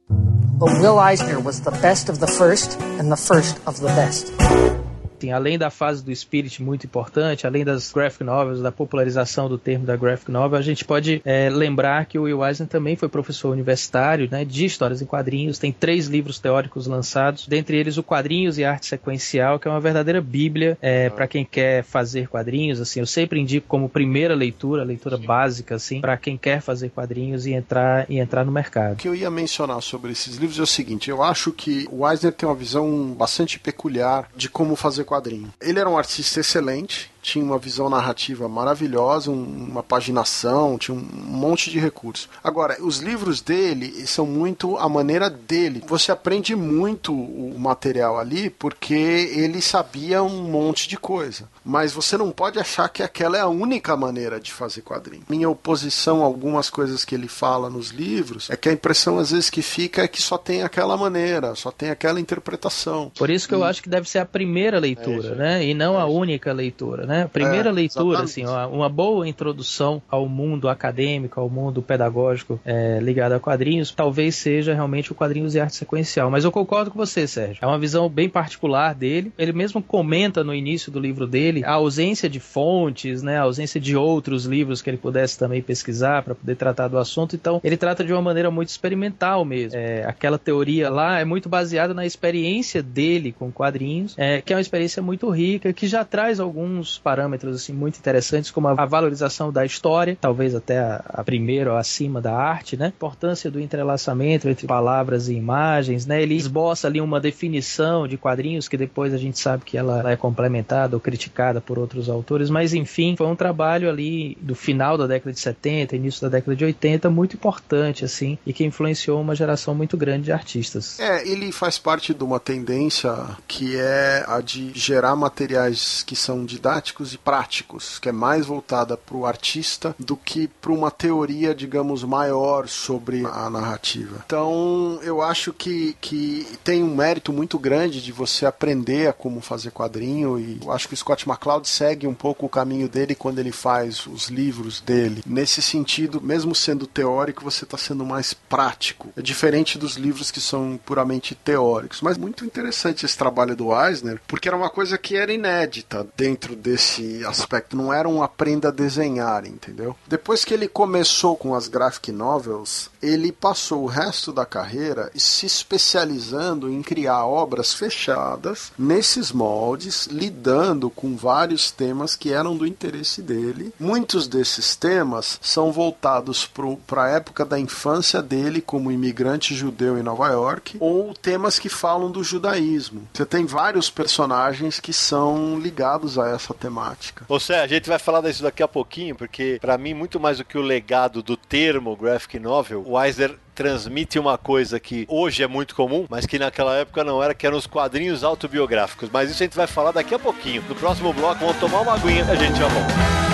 But Will Eisner was the best of the first and the first of the best. Assim, além da fase do Spirit muito importante, além das graphic novels, da popularização do termo da graphic novel, a gente pode é, lembrar que o Will Eisner também foi professor universitário né, de histórias em quadrinhos, tem três livros teóricos lançados, dentre eles o Quadrinhos e Arte Sequencial, que é uma verdadeira bíblia é, para quem quer fazer quadrinhos. Assim, eu sempre indico como primeira leitura, leitura básica, assim, para quem quer fazer quadrinhos e entrar e entrar no O mercado. que eu ia mencionar sobre esses livros é o seguinte: eu acho que o Eisner tem uma visão bastante peculiar de como fazer quadrinho. Ele era um artista excelente, tinha uma visão narrativa maravilhosa, um- uma paginação, tinha um monte de recursos. Agora, os livros dele são muito a maneira dele. Você aprende muito o material ali porque ele sabia um monte de coisa. Mas você não pode achar que aquela é a única maneira de fazer quadrinho. Minha oposição a algumas coisas que ele fala nos livros é que a impressão às vezes que fica é que só tem aquela maneira, só tem aquela interpretação. Por isso que eu acho que deve ser a primeira leitura, né? E não a única leitura, né? A primeira É, leitura, exatamente. assim, uma, uma boa introdução ao mundo acadêmico, ao mundo pedagógico é, ligado a quadrinhos, talvez seja realmente o quadrinhos e arte sequencial. Mas eu concordo com você, Sérgio. É uma visão bem particular dele. Ele mesmo comenta no início do livro dele a ausência de fontes, né? A ausência de outros livros que ele pudesse também pesquisar para poder tratar do assunto. Então, ele trata de uma maneira muito experimental mesmo. É, aquela teoria lá é muito baseada na experiência dele com quadrinhos, é, que é uma experiência muito rica, que já traz alguns parâmetros assim muito interessantes, como a, valorização da história, talvez até a, a primeira ou acima da arte, né? Importância do entrelaçamento entre palavras e imagens, né? Ele esboça ali uma definição de quadrinhos que depois a gente sabe que ela, ela é complementada ou criticada por outros autores, mas enfim, foi um trabalho ali do final da década de 70, início da década de 80, muito importante assim, e que influenciou uma geração muito grande de artistas. É, ele faz parte de uma tendência que é a de gerar materiais que são didáticos e práticos, que é mais voltada para o artista do que para uma teoria, digamos, maior sobre a narrativa. Então, eu acho que, que tem um mérito muito grande de você aprender a como fazer quadrinho e eu acho que o Scott McCloud segue um pouco o caminho dele quando ele faz os livros dele. Nesse sentido, mesmo sendo teórico, você está sendo mais prático. É diferente dos livros que são puramente teóricos. Mas muito interessante esse trabalho do Eisner, porque era uma coisa que era inédita dentro esse aspecto, não era um aprenda a desenhar, entendeu? Depois que ele começou com as graphic novels, ele passou o resto da carreira se especializando em criar obras fechadas nesses moldes, lidando com vários temas que eram do interesse dele. Muitos desses temas são voltados para a época da infância dele como imigrante judeu em Nova York, ou temas que falam do judaísmo. Você tem vários personagens que são ligados a essa temática. Ou seja, a gente vai falar disso daqui a pouquinho, porque para mim muito mais do que o legado do termo graphic novel, o Eisner transmite uma coisa que hoje é muito comum, mas que naquela época não era, que eram os quadrinhos autobiográficos. Mas isso a gente vai falar daqui a pouquinho. No próximo bloco, vamos tomar uma aguinha, a gente já volta.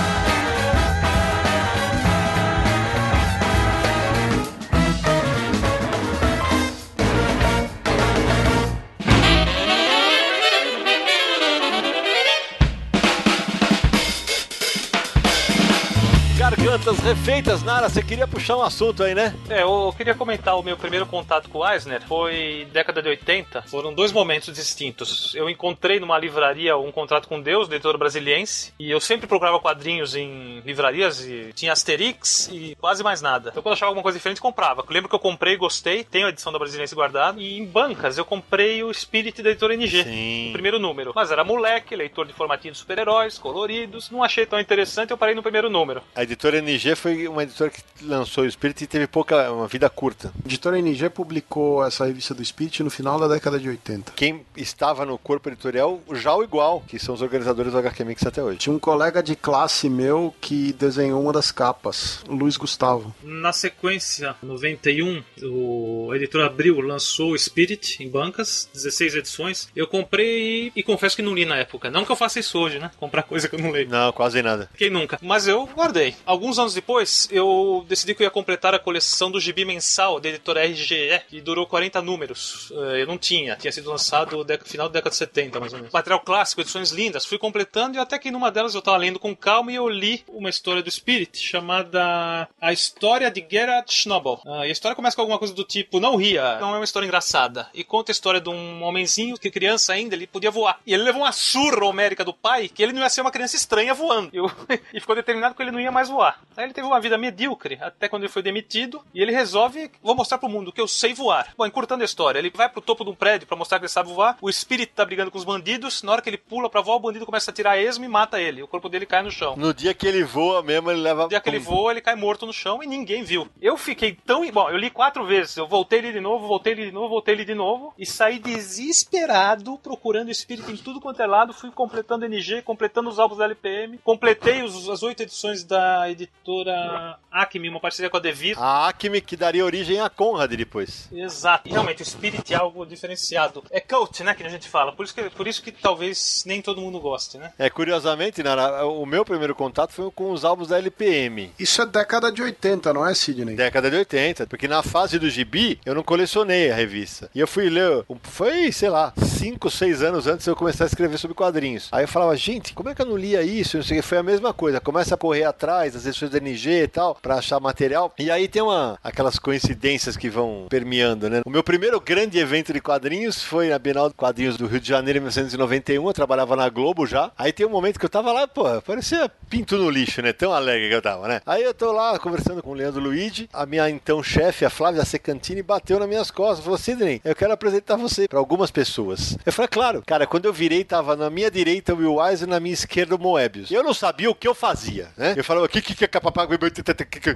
Refeitas. Nara, você queria puxar um assunto aí, né? É, eu queria comentar o meu primeiro contato com o Eisner. Foi década de 80. Foram dois momentos distintos. Eu encontrei numa livraria um contrato com Deus, do editor brasiliense, e eu sempre procurava quadrinhos em livrarias e tinha Asterix e quase mais nada. Então quando eu achava alguma coisa diferente, comprava. Eu lembro que eu comprei, gostei, tenho a edição da Brasiliense guardada, e em bancas eu comprei o Spirit da editora NG, Sim. o primeiro número. Mas era moleque, leitor de formatinho de super-heróis, coloridos, não achei tão interessante, eu parei no primeiro número. A editora NG foi uma editora que lançou o Spirit e teve pouca, uma vida curta. A editora NG publicou essa revista do Spirit no final da década de 80. Quem estava no corpo editorial, já o Igual, que são os organizadores do HQ Mix até hoje. Tinha um colega de classe meu que desenhou uma das capas, Luiz Gustavo. Na sequência, 91, o editor Abril lançou o Spirit em bancas, 16 edições. Eu comprei e, e confesso que não li na época. Não que eu faça isso hoje, né? Comprar coisa que eu não leio. Não, quase nada. Quem nunca? Mas eu guardei. Alguns anos depois, eu decidi que eu ia completar a coleção do gibi mensal da editora RGE, que durou 40 números. Eh, Eu não tinha, tinha sido lançado no final da década de 70, mais ou menos. Material clássico, edições lindas. Fui completando e até que numa delas eu tava lendo com calma e eu li uma história do Spirit chamada A História de Gerard Schnabel. Ah, e a história começa com alguma coisa do tipo: Não ria, não é uma história engraçada. E conta a história de um homenzinho que criança ainda ele podia voar. E ele levou uma surra homérica do pai que ele não ia ser uma criança estranha voando. Eu- e ficou determinado que ele não ia mais voar. Aí ele teve uma vida medíocre até quando ele foi demitido e ele resolve: Vou mostrar pro mundo que eu sei voar. Bom, encurtando a história, ele vai pro topo de um prédio pra mostrar que ele sabe voar. O espírito tá brigando com os bandidos. Na hora que ele pula pra voar, o bandido começa a tirar esmo e mata ele. O corpo dele cai no chão. No dia que ele voa mesmo, ele leva. No dia que ele voa, ele cai morto no chão e ninguém viu. Eu fiquei tão. Bom, eu li quatro vezes. Eu voltei ele de novo, voltei ele de novo, voltei ele de novo. E saí desesperado procurando espírito em tudo quanto é lado. Fui completando NG, completando os álbuns da LPM. Completei os- as oito edições da editora Acme, uma parceria com a Devir. A Acme que daria origem a Conrad depois. Exato. Realmente, o Spirit é algo diferenciado. É cult, né, que a gente fala. Por isso que, por isso que talvez nem todo mundo goste, né? É, curiosamente, Nara, o meu primeiro contato foi com os álbuns da LPM. Isso é década de 80, não é, Sidney? Década de 80, porque na fase do gibi eu não colecionei a revista. E eu fui ler, foi, sei lá, 5, 6 anos antes de eu começar a escrever sobre quadrinhos. Aí eu falava, gente, como é que eu não lia isso? Não sei o que, foi a mesma coisa. Começa a correr atrás das edições da NG e tal, pra achar material. E aí tem uma, aquelas coincidências que vão permeando, né? O meu primeiro grande evento de quadrinhos foi na Bienal de Quadrinhos do Rio de Janeiro em 1991. Eu trabalhava na Globo já. Aí tem um momento que eu tava lá, pô, parecia pinto no lixo, né? Tão alegre que eu tava, né? Aí eu tô lá conversando com o Leandro Luigi. A minha então chefe, a Flávia Secantini, bateu nas minhas costas. Falou, Sidney, eu quero apresentar você pra algumas pessoas. Eu falei, claro. Cara, quando eu virei, tava na minha direita o Will Wise e na minha esquerda o Moebius. Eu não sabia o que eu fazia, né? Eu falava, o que que é capapago?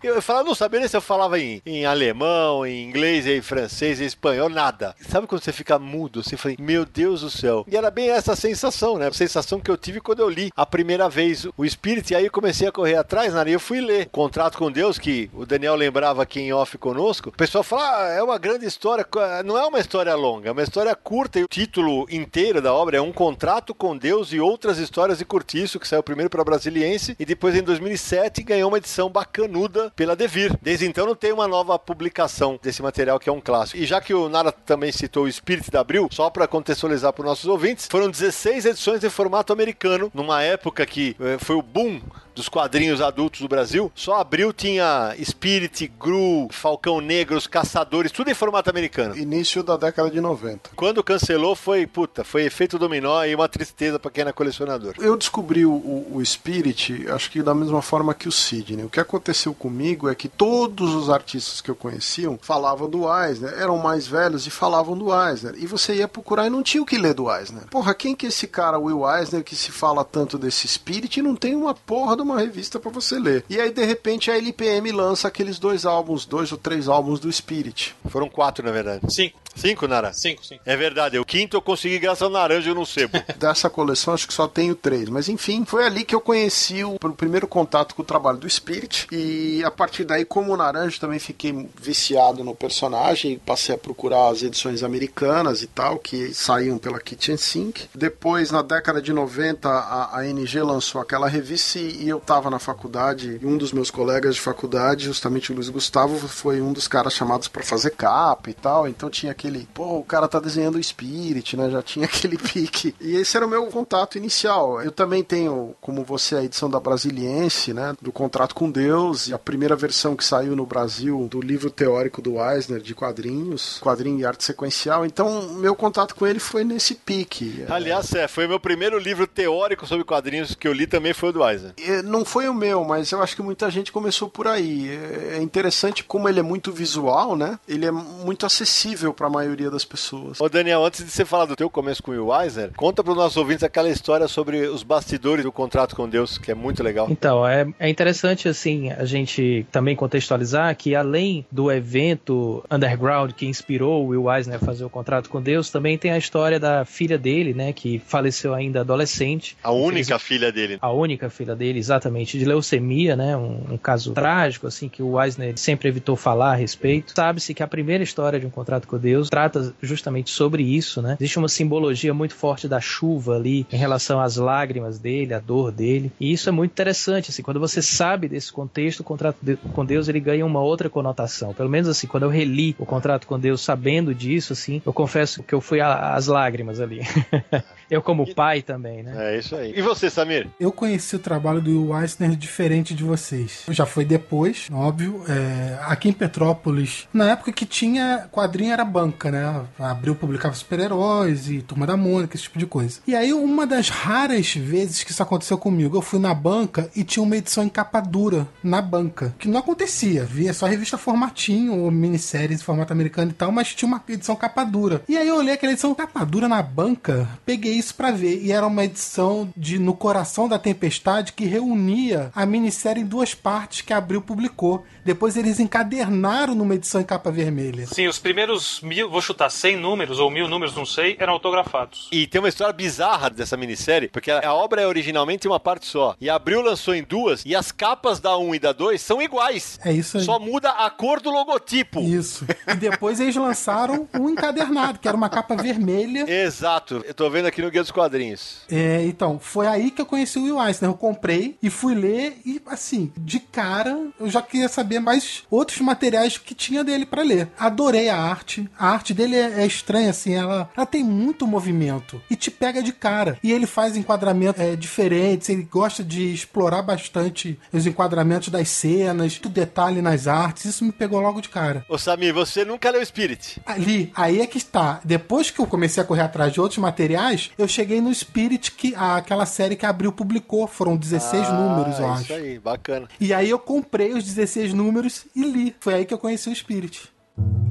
Eu falava, não sabia nem se eu falava em, em alemão, em inglês, em francês, em espanhol, nada. Sabe quando você fica mudo? Assim, eu falei, meu Deus do céu. E era bem essa sensação, né? A sensação que eu tive quando eu li a primeira vez o Spirit. E aí eu comecei a correr atrás, né? E eu fui ler o Contrato com Deus, que o Daniel lembrava aqui em off conosco. O pessoal fala, ah, é uma grande história. Não é uma história longa, é uma história curta. E o título inteiro da obra é Um Contrato com Deus e Outras Histórias de Curtiço, que saiu primeiro para Brasiliense e depois em 2007 ganhou uma edição edição bacanuda pela Devir. Desde então não tem uma nova publicação desse material que é um clássico. E já que o Nara também citou o Spirit da Abril, só para contextualizar para os nossos ouvintes, foram 16 edições em formato americano, numa época que eh, foi o boom dos quadrinhos adultos do Brasil, só Abril tinha Spirit, Gru, Falcão Negro, os Caçadores, tudo em formato americano. Início da década de 90. Quando cancelou foi, puta, foi efeito dominó e uma tristeza para quem era colecionador. Eu descobri o, o, Spirit, acho que da mesma forma que o Sidney. O que aconteceu comigo é que todos os artistas que eu conhecia falavam do Eisner, eram mais velhos e falavam do Eisner. E você ia procurar e não tinha o que ler do Eisner. Porra, quem que é esse cara, Will Eisner, que se fala tanto desse Spirit e não tem uma porra de uma revista para você ler? E aí, de repente, a LPM lança aqueles dois álbuns, dois ou três álbuns do Spirit. Foram quatro, na verdade. Cinco. Cinco, Nara? Cinco, cinco. É verdade. O quinto eu consegui graças ao naranja no sebo. Dessa coleção, acho que só tenho três. Mas enfim, foi ali que eu conheci o, o primeiro contato com o trabalho do Spirit. E a partir daí, como naranja, também fiquei viciado no personagem. Passei a procurar as edições americanas e tal, que saíam pela Kitchen Sink. Depois, na década de 90, a, a NG lançou aquela revista e eu tava na faculdade. E um dos meus colegas de faculdade, justamente o Luiz Gustavo, foi um dos caras chamados para fazer capa e tal. Então tinha aquele aquele, pô, o cara tá desenhando o Spirit, né? Já tinha aquele pique. E esse era o meu contato inicial. Eu também tenho, como você, a edição da Brasiliense, né? Do Contrato com Deus, e a primeira versão que saiu no Brasil do livro teórico do Eisner de quadrinhos, quadrinho e arte sequencial. Então, meu contato com ele foi nesse pique. Aliás, é, foi o meu primeiro livro teórico sobre quadrinhos que eu li também foi o do Eisner. É, não foi o meu, mas eu acho que muita gente começou por aí. É interessante como ele é muito visual, né? Ele é muito acessível para maioria das pessoas. Ô Daniel, antes de você falar do teu começo com o Will Eisner, conta para os nossos ouvintes aquela história sobre os bastidores do contrato com Deus, que é muito legal. Então, é, é interessante, assim, a gente também contextualizar que além do evento underground que inspirou o Will Eisner a fazer o contrato com Deus, também tem a história da filha dele, né, que faleceu ainda adolescente. A única filha dele. A única filha dele, exatamente, de leucemia, né, um, um caso trágico, assim, que o Eisner sempre evitou falar a respeito. Sabe-se que a primeira história de um contrato com Deus trata justamente sobre isso, né? Existe uma simbologia muito forte da chuva ali em relação às lágrimas dele, à dor dele. E isso é muito interessante, assim, quando você sabe desse contexto, o contrato com Deus ele ganha uma outra conotação. Pelo menos assim, quando eu reli o contrato com Deus sabendo disso, assim, eu confesso que eu fui às lágrimas ali. eu como pai também, né? É isso aí. E você, Samir? Eu conheci o trabalho do Will Eisner diferente de vocês. Já foi depois, óbvio. É, aqui em Petrópolis, na época que tinha quadrinho era banca, né? Abril publicava super-heróis e Turma da Mônica, esse tipo de coisa. E aí, uma das raras vezes que isso aconteceu comigo, eu fui na banca e tinha uma edição em capa dura na banca. Que não acontecia. Via só revista formatinho, ou minisséries em formato americano e tal, mas tinha uma edição capa dura. E aí eu olhei aquela edição capa dura na banca, peguei isso pra ver. E era uma edição de No Coração da Tempestade que reunia a minissérie em duas partes que Abril publicou. Depois eles encadernaram numa edição em capa vermelha. Sim, os primeiros mil, vou chutar, 100 números ou mil números, não sei, eram autografados. E tem uma história bizarra dessa minissérie, porque a obra é originalmente uma parte só. E Abril lançou em duas, e as capas da 1 e da 2 são iguais. É isso aí. Só muda a cor do logotipo. Isso. E depois eles lançaram um encadernado, que era uma capa vermelha. Exato. Eu tô vendo aqui no Guia dos Quadrinhos. É, então, foi aí que eu conheci o Will Eisner. Eu comprei e fui ler e, assim, de cara, eu já queria saber mais outros materiais que tinha dele para ler. Adorei a arte. A arte dele é, é estranha, assim, ela, ela tem muito movimento e te pega de cara. E ele faz enquadramentos é, diferentes, ele gosta de explorar bastante os enquadramentos das cenas, o detalhe nas artes. Isso me pegou logo de cara. Ô Samir, você nunca leu Spirit? Ali, aí é que está. Depois que eu comecei a correr atrás de outros materiais, eu cheguei no Spirit, que aquela série que abriu publicou. Foram 16 ah, números, eu isso acho. Isso aí, bacana. E aí eu comprei os 16 números e li. Foi aí que eu conheci o Spirit.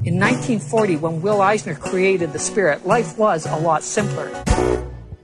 In 1940, when Will Eisner created the Spirit, life was a lot simpler.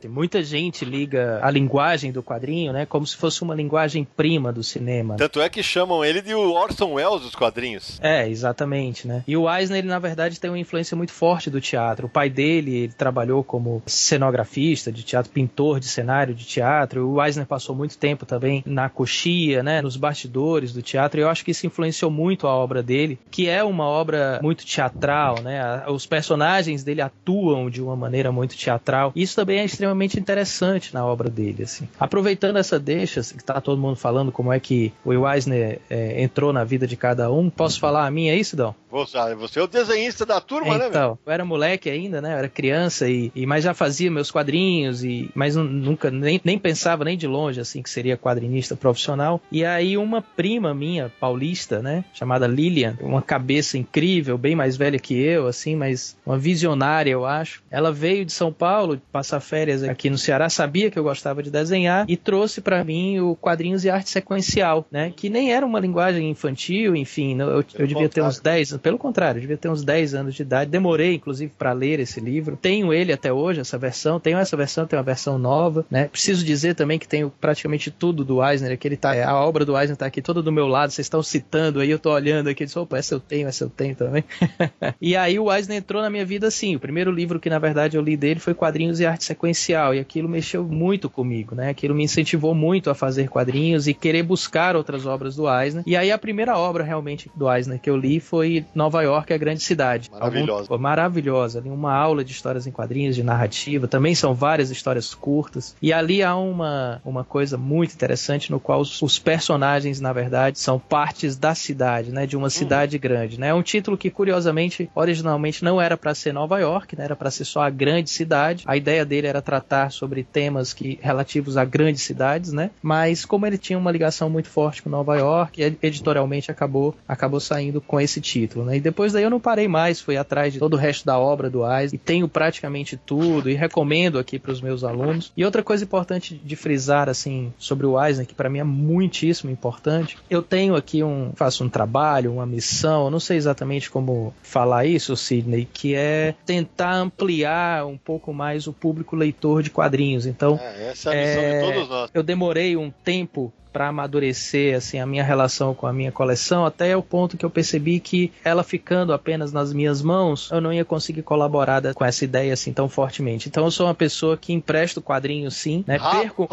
Muita gente liga a linguagem do quadrinho, né, como se fosse uma linguagem prima do cinema. Tanto é que chamam ele de Orson Welles dos quadrinhos. É, exatamente, né? E o Eisner, ele, na verdade, tem uma influência muito forte do teatro. O pai dele, ele trabalhou como cenografista de teatro, pintor de cenário de teatro. O Eisner passou muito tempo também na coxia, né, nos bastidores do teatro. E eu acho que isso influenciou muito a obra dele, que é uma obra muito teatral, né? Os personagens dele atuam de uma maneira muito teatral. Isso também é extremamente extremamente interessante na obra dele. Assim. Aproveitando essa deixa, assim, que está todo mundo falando como é que o Will Eisner é, entrou na vida de cada um, posso falar a minha aí, Sidão? Você é o desenhista da turma, né? Então, eu era moleque ainda, né? Eu era criança e, e mas já fazia meus quadrinhos e mas nunca nem, nem pensava nem de longe assim que seria quadrinista profissional. E aí uma prima minha, paulista, né, chamada Lilian, uma cabeça incrível, bem mais velha que eu, assim, mas uma visionária, eu acho. Ela veio de São Paulo passar férias aqui no Ceará, sabia que eu gostava de desenhar e trouxe para mim o quadrinhos e arte sequencial, né, que nem era uma linguagem infantil, enfim, eu, eu devia ter uns 10, pelo contrário, eu devia ter uns 10 anos de idade. Demorei, inclusive, para ler esse livro. Tenho ele até hoje, essa versão. Tenho essa versão, tenho uma versão nova, né? Preciso dizer também que tenho praticamente tudo do Eisner, que ele tá, a obra do Eisner tá aqui toda do meu lado, vocês estão citando aí, eu tô olhando aqui, disse, opa, essa eu tenho, essa eu tenho também. e aí o Eisner entrou na minha vida assim. O primeiro livro que na verdade eu li dele foi Quadrinhos e Arte Sequencial, e aquilo mexeu muito comigo, né? Aquilo me incentivou muito a fazer quadrinhos e querer buscar outras obras do Eisner. E aí a primeira obra realmente do Eisner que eu li foi Nova York, a grande cidade. Maravilhosa. Algum, maravilhosa. Uma aula de histórias em quadrinhos, de narrativa. Também são várias histórias curtas. E ali há uma, uma coisa muito interessante no qual os, os personagens, na verdade, são partes da cidade, né? De uma cidade uhum. grande, né? É um título que, curiosamente, originalmente não era para ser Nova York, né? Era para ser só a grande cidade. A ideia dele era tratar sobre temas que relativos a grandes cidades, né? Mas como ele tinha uma ligação muito forte com Nova York, editorialmente acabou acabou saindo com esse título, né? E depois daí eu não parei mais, fui atrás de todo o resto da obra do Eisner e tenho praticamente tudo e recomendo aqui para os meus alunos. E outra coisa importante de frisar assim sobre o Eisner que para mim é muitíssimo importante, eu tenho aqui um faço um trabalho, uma missão, não sei exatamente como falar isso, Sidney, que é tentar ampliar um pouco mais o público leitor de quadrinhos. Então, é, essa é é, de todos nós. Eu demorei um tempo para amadurecer assim a minha relação com a minha coleção, até o ponto que eu percebi que ela ficando apenas nas minhas mãos, eu não ia conseguir colaborar com essa ideia assim tão fortemente. Então eu sou uma pessoa que empresto quadrinhos sim, né? Rapaz, perco,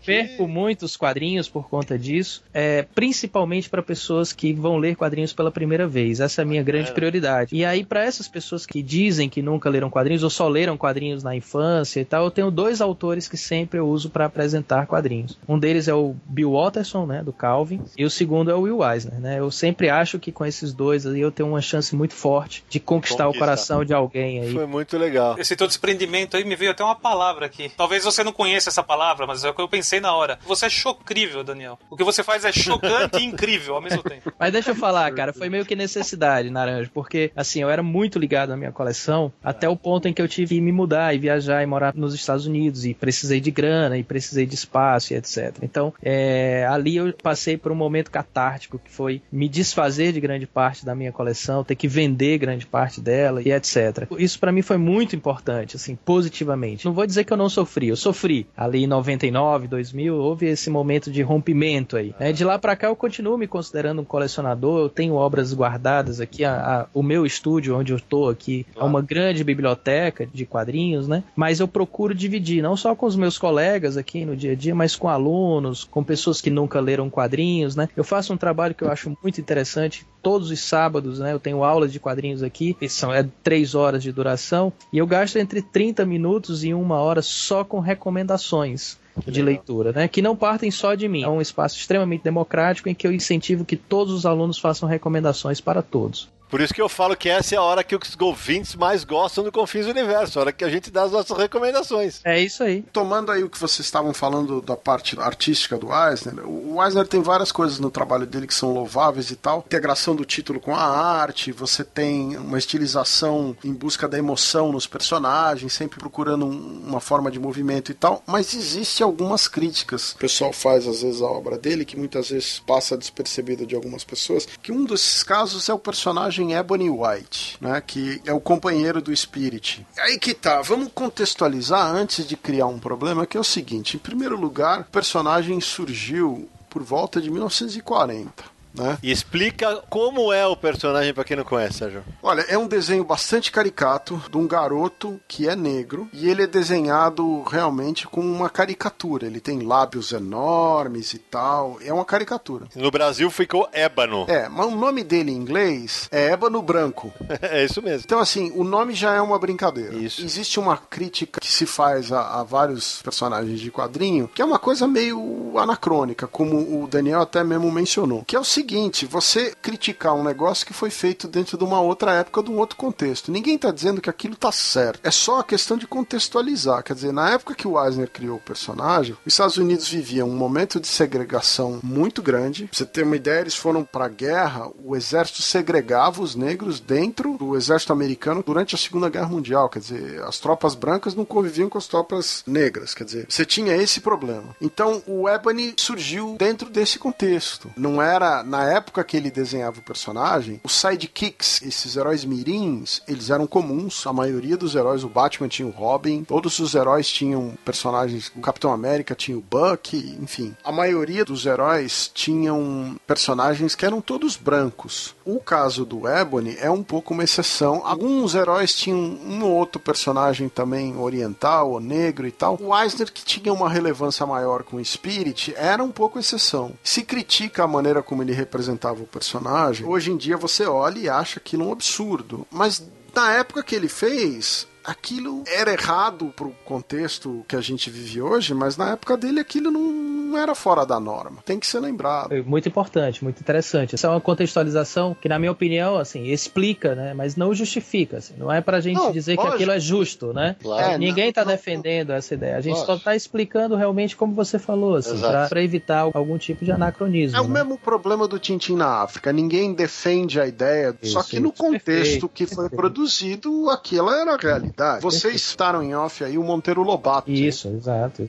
que... perco muitos quadrinhos por conta disso, é, principalmente para pessoas que vão ler quadrinhos pela primeira vez. Essa é a minha grande prioridade. E aí para essas pessoas que dizem que nunca leram quadrinhos ou só leram quadrinhos na infância e tal, eu tenho dois autores que sempre eu uso para apresentar quadrinhos. Um deles é o Bill Watterson, né, do Calvin, e o segundo é o Will Eisner, né? Eu sempre acho que com esses dois aí eu tenho uma chance muito forte de conquistar o coração de alguém aí. Foi muito legal. Esse teu desprendimento aí me veio até uma palavra aqui. Talvez você não conheça essa palavra, mas é o que eu pensei na hora. Você é chocrível, Daniel. O que você faz é chocante e incrível ao mesmo tempo. Mas deixa eu falar, cara, foi meio que necessidade, Naranja, porque assim, eu era muito ligado à minha coleção até o ponto em que eu tive que me mudar e viajar e morar nos Estados Unidos e precisei de grana e precisei de espaço e etc. Então, é, é, ali eu passei por um momento catártico que foi me desfazer de grande parte da minha coleção, ter que vender grande parte dela e etc. Isso para mim foi muito importante, assim, positivamente. Não vou dizer que eu não sofri, eu sofri. Ali em 99, 2000, houve esse momento de rompimento aí. Né? De lá para cá eu continuo me considerando um colecionador, eu tenho obras guardadas aqui, a, a, o meu estúdio onde eu tô aqui é uma grande biblioteca de quadrinhos, né? Mas eu procuro dividir, não só com os meus colegas aqui no dia a dia, mas com alunos, com pessoas que nunca leram quadrinhos, né? Eu faço um trabalho que eu acho muito interessante todos os sábados, né? Eu tenho aulas de quadrinhos aqui, que são é três horas de duração, e eu gasto entre 30 minutos e uma hora só com recomendações. De leitura, né? Que não partem só de mim. É um espaço extremamente democrático em que eu incentivo que todos os alunos façam recomendações para todos. Por isso que eu falo que essa é a hora que os ouvintes mais gostam do Confins do Universo, a hora que a gente dá as nossas recomendações. É isso aí. Tomando aí o que vocês estavam falando da parte artística do Eisner, o Eisner tem várias coisas no trabalho dele que são louváveis e tal. Integração do título com a arte, você tem uma estilização em busca da emoção nos personagens, sempre procurando uma forma de movimento e tal. Mas existe algumas críticas que o pessoal faz às vezes à obra dele, que muitas vezes passa despercebida de algumas pessoas, que um desses casos é o personagem personagem Ebony White, né, que é o companheiro do Spirit. Aí que tá, vamos contextualizar antes de criar um problema, que é o seguinte: em primeiro lugar, o personagem surgiu por volta de 1940. Né? E explica como é o personagem pra quem não conhece, Sérgio. Olha, é um desenho bastante caricato de um garoto que é negro e ele é desenhado realmente com uma caricatura. Ele tem lábios enormes e tal. É uma caricatura. No Brasil ficou Ébano. É, mas o nome dele em inglês é Ébano Branco. É isso mesmo. Então, assim, o nome já é uma brincadeira. Isso. Existe uma crítica que se faz a, a vários personagens de quadrinho, que é uma coisa meio anacrônica, como o Daniel até mesmo mencionou. Que é o seguinte: você criticar um negócio que foi feito dentro de uma outra época, de um outro contexto. Ninguém tá dizendo que aquilo tá certo. É só a questão de contextualizar. Quer dizer, na época que o Eisner criou o personagem, os Estados Unidos viviam um momento de segregação muito grande. Pra você ter uma ideia, eles foram pra guerra, o exército segregava os negros dentro do exército americano durante a Segunda Guerra Mundial. Quer dizer, as tropas brancas não conviviam com as tropas negras. Quer dizer, você tinha esse problema. Então, o Ebony surgiu dentro desse contexto. Não era, na época que ele desenhava o personagem, os sidekicks, esses heróis mirins, eles eram comuns. A maioria dos heróis, o Batman tinha o Robin, todos os heróis tinham personagens, o Capitão América tinha o Buck, enfim. A maioria dos heróis tinham personagens que eram todos brancos. O caso do Ebony é um pouco uma exceção. Alguns heróis tinham um ou outro personagem também oriental ou negro e tal. O Eisner, que tinha uma relevância maior com o Spirit, era um pouco exceção. Se critica a maneira como ele representava o personagem, hoje em dia você olha e acha aquilo um absurdo. Mas na época que ele fez, aquilo era errado pro contexto que a gente vive hoje, mas na época dele aquilo não era fora da norma. Tem que ser lembrado. É Muito importante, muito interessante. Essa é uma contextualização que, na minha opinião, assim, explica, né? Mas não justifica. Assim. Não é pra gente Não, dizer lógico. que aquilo é justo, né? Claro. É, Ninguém não, tá não, defendendo essa ideia. A gente só Lógico. tá explicando realmente como você falou, assim, pra, pra evitar algum tipo de anacronismo. É o né? mesmo problema do Tintin na África. Ninguém defende a ideia, Isso, só que no contexto Perfeito, que foi perfeito. produzido, aquela era a realidade. Vocês Perfeito. citaram em off aí o Monteiro Lobato. Isso, exato.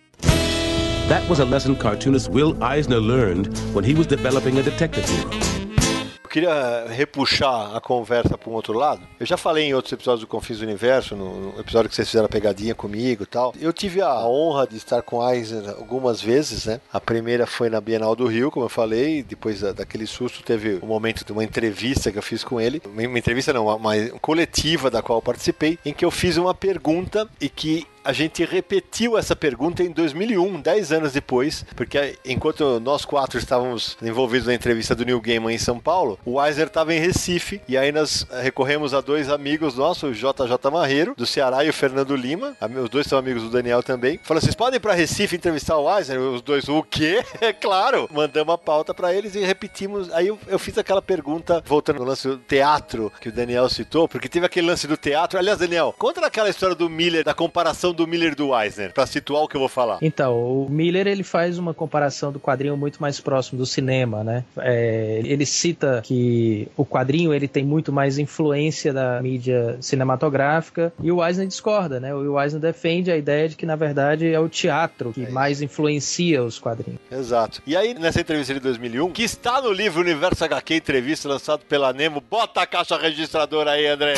That was a lesson cartoonist Will Eisner learned when he was developing a detective hero. Queria repuxar a conversa para um outro lado. Eu já falei em outros episódios do Confins do Universo, no, episódio que vocês fizeram a pegadinha comigo e tal. Eu tive a honra de estar com Eisner algumas vezes, né? A primeira foi na Bienal do Rio, como eu falei. Depois da- daquele susto, teve o momento de uma entrevista que eu fiz com ele. Uma, entrevista não, uma coletiva da qual eu participei, em que eu fiz uma pergunta e que a gente repetiu essa pergunta em 2001, 10 anos depois, porque enquanto nós quatro estávamos envolvidos na entrevista do Neil Gaiman em São Paulo, o Weiser estava em Recife, e aí nós eh, recorremos a dois amigos nossos, o JJ Marreiro, do Ceará, e o Fernando Lima, os dois são amigos do Daniel também. Falaram, vocês podem ir para Recife entrevistar o Weiser? Os dois, o quê? É claro! Mandamos a pauta para eles e repetimos. Aí eu, eu fiz aquela pergunta, voltando no lance do teatro, que o Daniel citou, porque teve aquele lance do teatro. Aliás, Daniel, conta aquela história do Miller, da comparação do Miller e do Eisner, pra situar o que eu vou falar. Então, o Miller ele faz uma comparação do quadrinho muito mais próximo do cinema, né? É, ele cita que o quadrinho ele tem muito mais influência da mídia cinematográfica e o Eisner discorda, né? O Eisner defende a ideia de que na verdade é o teatro que mais influencia os quadrinhos. Exato. E aí, nessa entrevista de 2001, que está no livro Universo HQ Entrevista, lançado pela Nemo, bota a caixa registradora aí, André!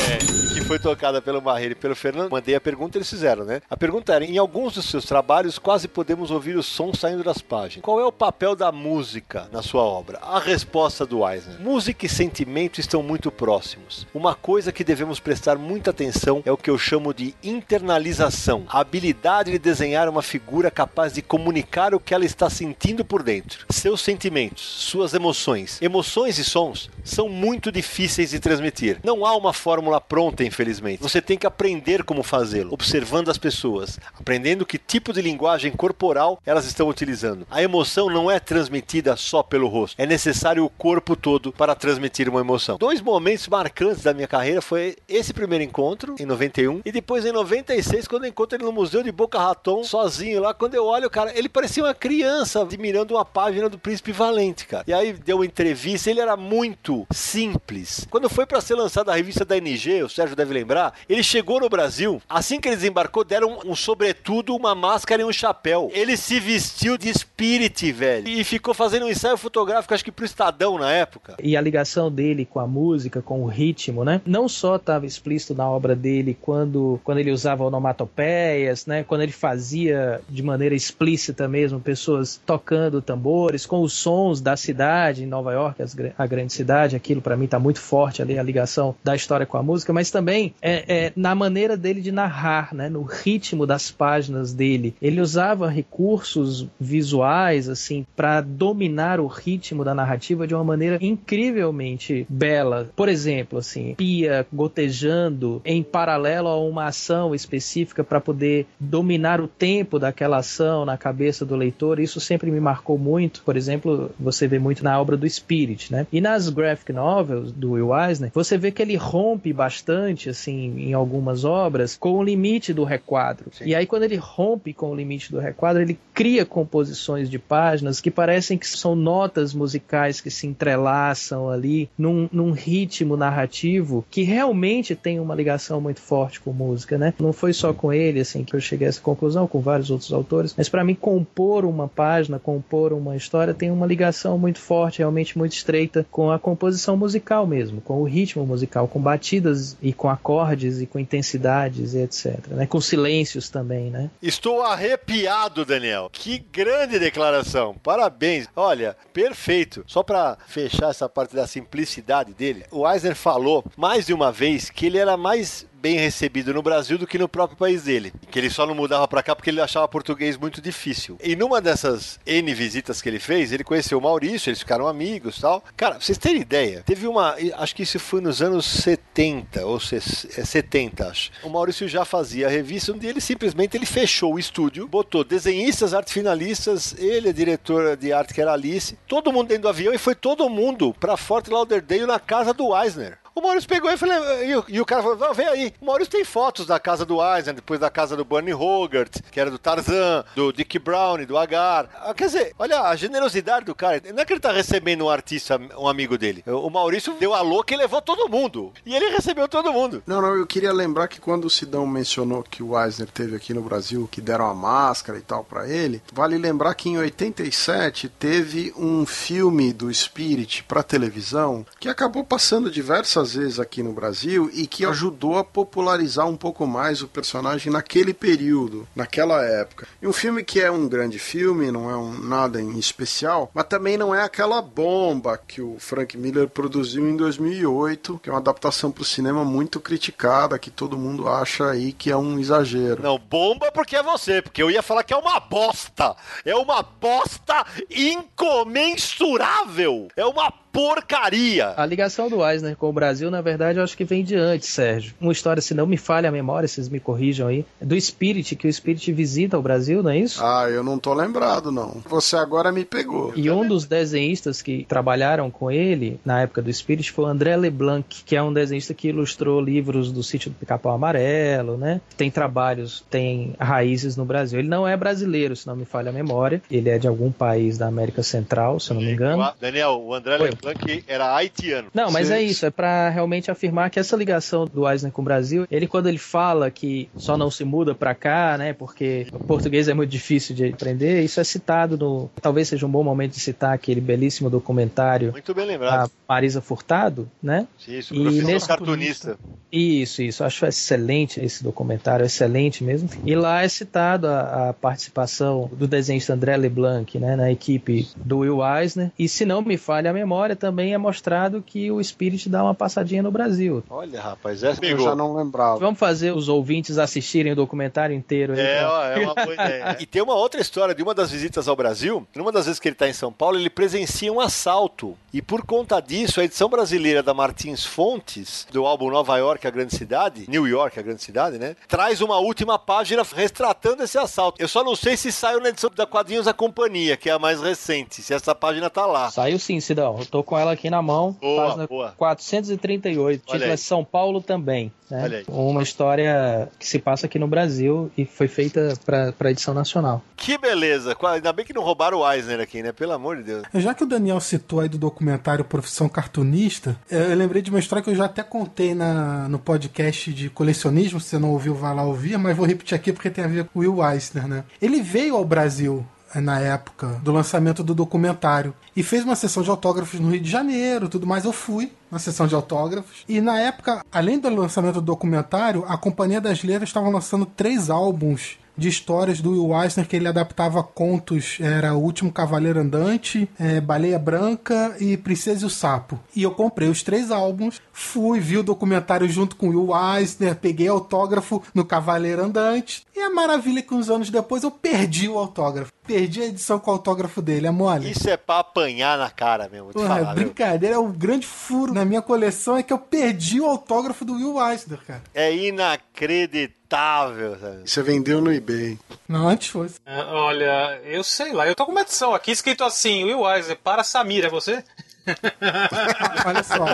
Foi tocada pelo Marreiro e pelo Fernando. Mandei a pergunta, eles fizeram, né? A pergunta era: em alguns dos seus trabalhos, quase podemos ouvir o som saindo das páginas. Qual é o papel da música na sua obra? A resposta do Eisner: música e sentimento estão muito próximos. Uma coisa que devemos prestar muita atenção é o que eu chamo de internalização a habilidade de desenhar uma figura capaz de comunicar o que ela está sentindo por dentro. Seus sentimentos, suas emoções. Emoções e sons são muito difíceis de transmitir. Não há uma fórmula pronta, infelizmente. Você tem que aprender como fazê-lo, observando as pessoas, aprendendo que tipo de linguagem corporal elas estão utilizando. A emoção não é transmitida só pelo rosto, é necessário o corpo todo para transmitir uma emoção. Dois momentos marcantes da minha carreira foi esse primeiro encontro, em 91, e depois em 96, quando eu encontro ele no Museu de Boca Raton, sozinho lá. Quando eu olho, cara, ele parecia uma criança admirando uma página do Príncipe Valente, cara. E aí deu uma entrevista, ele era muito simples. Quando foi para ser lançada a revista da NG, o Sérgio deve lembrar, ele chegou no Brasil, assim que ele desembarcou, deram um, um sobretudo, uma máscara e um chapéu. Ele se vestiu de Spirit, velho, e ficou fazendo um ensaio fotográfico, acho que pro Estadão na época. E a ligação dele com a música, com o ritmo, né? Não só estava explícito na obra dele quando, quando ele usava onomatopeias, né? Quando ele fazia de maneira explícita mesmo pessoas tocando tambores, com os sons da cidade, em Nova York, a grande cidade, aquilo para mim tá muito forte ali, a ligação da história com a música, mas também é, é na maneira dele de narrar, né? No ritmo das páginas dele. Ele usava recursos visuais, assim, para dominar o ritmo da narrativa de uma maneira incrivelmente bela. Por exemplo, assim, pia gotejando em paralelo a uma ação específica para poder dominar o tempo daquela ação na cabeça do leitor. Isso sempre me marcou muito. Por exemplo, você vê muito na obra do Spirit, né? E nas graphic novels do Will Eisner, você vê que ele rompe bastante, assim, em algumas obras, com o limite do requadro. E aí, quando ele rompe com o limite do requadro, ele cria composições de páginas que parecem que são notas musicais que se entrelaçam ali num, num ritmo narrativo que realmente tem uma ligação muito forte com música, né? Não foi só com ele, assim, que eu cheguei a essa conclusão, com vários outros autores, mas para mim compor uma página, compor uma história tem uma ligação muito forte, realmente muito estreita com a composição musical mesmo, com o ritmo musical, com batidas e com acordes e com intensidades e etc, né? Com silêncios também, né? Estou arrepiado, Daniel. Que grande declaração. Parabéns. Olha, perfeito. Só pra fechar essa parte da simplicidade dele, o Eisner falou mais de uma vez que ele era mais bem recebido no Brasil do que no próprio país dele. Que ele só não mudava pra cá porque ele achava português muito difícil. E numa dessas N visitas que ele fez, ele conheceu o Maurício, eles ficaram amigos tal. Cara, pra vocês terem ideia, teve uma. Acho que isso foi nos anos 70, ou se, é 70, acho. O Maurício já fazia a revista, onde ele simplesmente ele fechou o estúdio, botou desenhistas, arte finalistas, ele, a diretora de arte que era Alice, todo mundo dentro do avião e foi todo mundo pra Fort Lauderdale na casa do Eisner. O Maurício pegou e, falei, e, e o cara falou: "Não, vem aí. O Maurício tem fotos da casa do Eisner, depois da casa do Bernie Hogarth, que era do Tarzan, do Dick Brown, do Agar. Ah, Quer dizer, olha a generosidade do cara. Não é que ele tá recebendo um artista, um amigo dele. O Maurício deu a louca e levou todo mundo. E ele recebeu todo mundo. Não, não, eu queria lembrar que quando o Sidão mencionou que o Eisner teve aqui no Brasil, que deram a máscara e tal pra ele, vale lembrar que em 87 teve um filme do Spirit pra televisão que acabou passando diversas vezes aqui no Brasil e que ajudou a popularizar um pouco mais o personagem naquele período, naquela época. E um filme que é um grande filme, não é um, nada em especial, mas também não é aquela bomba que o Frank Miller produziu em 2008, que é uma adaptação para o cinema muito criticada, que todo mundo acha aí que é um exagero. Não, bomba porque é você, porque eu ia falar que é uma bosta. É uma bosta incomensurável. É uma porcaria. A ligação do Eisner com o Brasil, na verdade, eu acho que vem de antes, Sérgio. Uma história, se não me falha a memória, vocês me corrijam aí, do Spirit, que o Spirit visita o Brasil, não é isso? Ah, eu não tô lembrado, não. Você agora me pegou. E um dos desenhistas que trabalharam com ele na época do Spirit foi o André Leblanc, que é um desenhista que ilustrou livros do Sítio do Pica-Pau Amarelo, né? Tem trabalhos, tem raízes no Brasil. Ele não é brasileiro, se não me falha a memória. Ele é de algum país da América Central, se eu não me engano. Daniel, o André Leblanc era haitiano. Não, mas Sim. é isso, é pra realmente afirmar que essa ligação do Eisner com o Brasil, ele quando ele fala que só não se muda pra cá, né, porque o português é muito difícil de aprender, isso é citado no, talvez seja um bom momento de citar aquele belíssimo documentário Muito bem da lembrado. Marisa Furtado, né? Isso, E nesse cartunista. Isso, isso. Acho excelente esse documentário, excelente mesmo. E lá é citado a, a participação do desenhista André Leblanc, né, na equipe do Will Eisner. E se não me falha a memória, também é mostrado que o Spirit dá uma passadinha no Brasil. Olha, rapaz, essa Eu pegou. já não lembrava. Vamos fazer os ouvintes assistirem o documentário inteiro aí. É, pra- ó, é uma boa ideia. E tem uma outra história de uma das visitas ao Brasil. Numa das vezes que ele está em São Paulo, ele presencia um assalto. E por conta disso, a edição brasileira da Martins Fontes, do álbum Nova York, a grande cidade, New York, a grande cidade, né? Traz uma última página retratando esse assalto. Eu só não sei se saiu na edição da Quadrinhos da Companhia, que é a mais recente, se essa página tá lá. Saiu sim, Sidão. Eu tô com ela aqui na mão. Boa, página boa. 438. O Olha título aí. é São Paulo também. Né? Olha aí. Uma história que se passa aqui no Brasil e foi feita para edição nacional. Que beleza. Ainda bem que não roubaram o Eisner aqui, né? Pelo amor de Deus. Já que o Daniel citou aí do documentário Profissão Cartunista, eu lembrei de uma história que eu já até contei na, no podcast de colecionismo. Se você não ouviu, vai lá ouvir, mas vou repetir aqui porque tem a ver com o Will Eisner, né? Ele veio ao Brasil na época do lançamento do documentário e fez uma sessão de autógrafos no Rio de Janeiro, tudo mais. Eu fui na sessão de autógrafos e na época, além do lançamento do documentário, a Companhia das Letras estava lançando três álbuns de histórias do Will Eisner que ele adaptava contos. Era O Último Cavaleiro Andante, é, Baleia Branca e Princesa e o Sapo. E eu comprei os três álbuns, fui, vi o documentário junto com o Will Eisner, peguei autógrafo no Cavaleiro Andante. E a maravilha é que uns anos depois eu perdi o autógrafo. Perdi a edição com o autógrafo dele, é mole. Isso é pra apanhar na cara mesmo. Porra, falar, brincadeira, é o grande furo na minha coleção é que eu perdi o autógrafo do Will Eisner, cara. É inacreditável, sabe? Você vendeu no eBay. Não, antes fosse. É, olha, eu sei lá, eu tô com uma edição aqui escrito assim, Will Eisner, para Samir, é você? Olha só.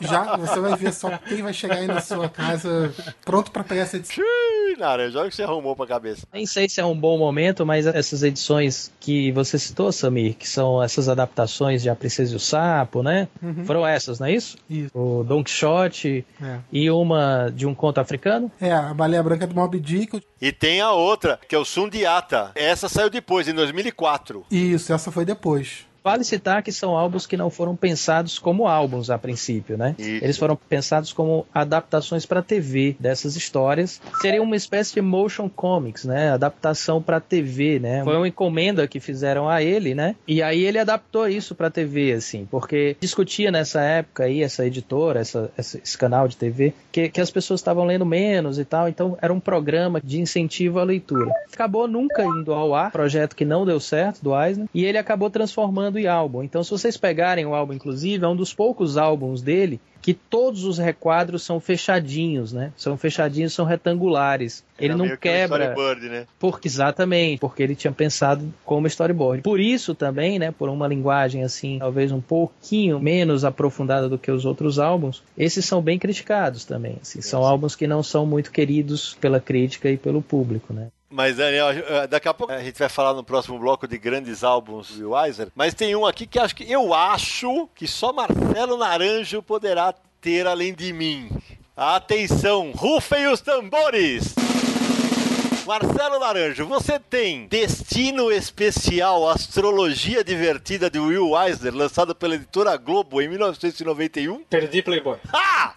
Já você vai ver só quem vai chegar aí na sua casa pronto para pegar essa edição. Nara, joga que você arrumou pra cabeça. Nem sei se é um bom momento, mas essas edições que você citou, Samir, que são essas adaptações de A Princesa e o Sapo, né? Uhum. Foram essas, não é isso? Isso. O Don Quixote é. e uma de um conto africano? É, a Baleia Branca do Moby Dick. E tem a outra, que é o Sundiata. Essa saiu depois, em 2004. Isso, essa foi depois. Vale citar que são álbuns que não foram pensados como álbuns a princípio, né? Isso. Eles foram pensados como adaptações para TV dessas histórias. Seria uma espécie de motion comics, né? Adaptação para TV, né? Foi uma encomenda que fizeram a ele, né? E aí ele adaptou isso para TV, assim, porque discutia nessa época aí essa editora, essa, esse canal de TV, que, que as pessoas estavam lendo menos e tal. Então era um programa de incentivo à leitura. Acabou nunca indo ao ar, projeto que não deu certo do Eisner, e ele acabou transformando e álbum. Então, se vocês pegarem o álbum, inclusive, é um dos poucos álbuns dele que todos os requadros são fechadinhos, né? São fechadinhos, são retangulares. Ele não quebra. né? Porque exatamente, porque ele tinha pensado como storyboard. Por isso também, né, por uma linguagem assim, talvez um pouquinho menos aprofundada do que os outros álbuns, esses são bem criticados também, assim. São álbuns que não são muito queridos pela crítica e pelo público, né? Mas, Daniel, eh, daqui a pouco a gente vai falar no próximo bloco de grandes álbuns do Weiser. Mas tem um aqui que acho que eu acho que só Marcelo Naranjo poderá ter além de mim. Atenção, rufem os tambores! Marcelo Naranjo, você tem Destino Especial Astrologia Divertida de Will Eisner, lançado pela editora Globo em 1991? Perdi Playboy. Ah!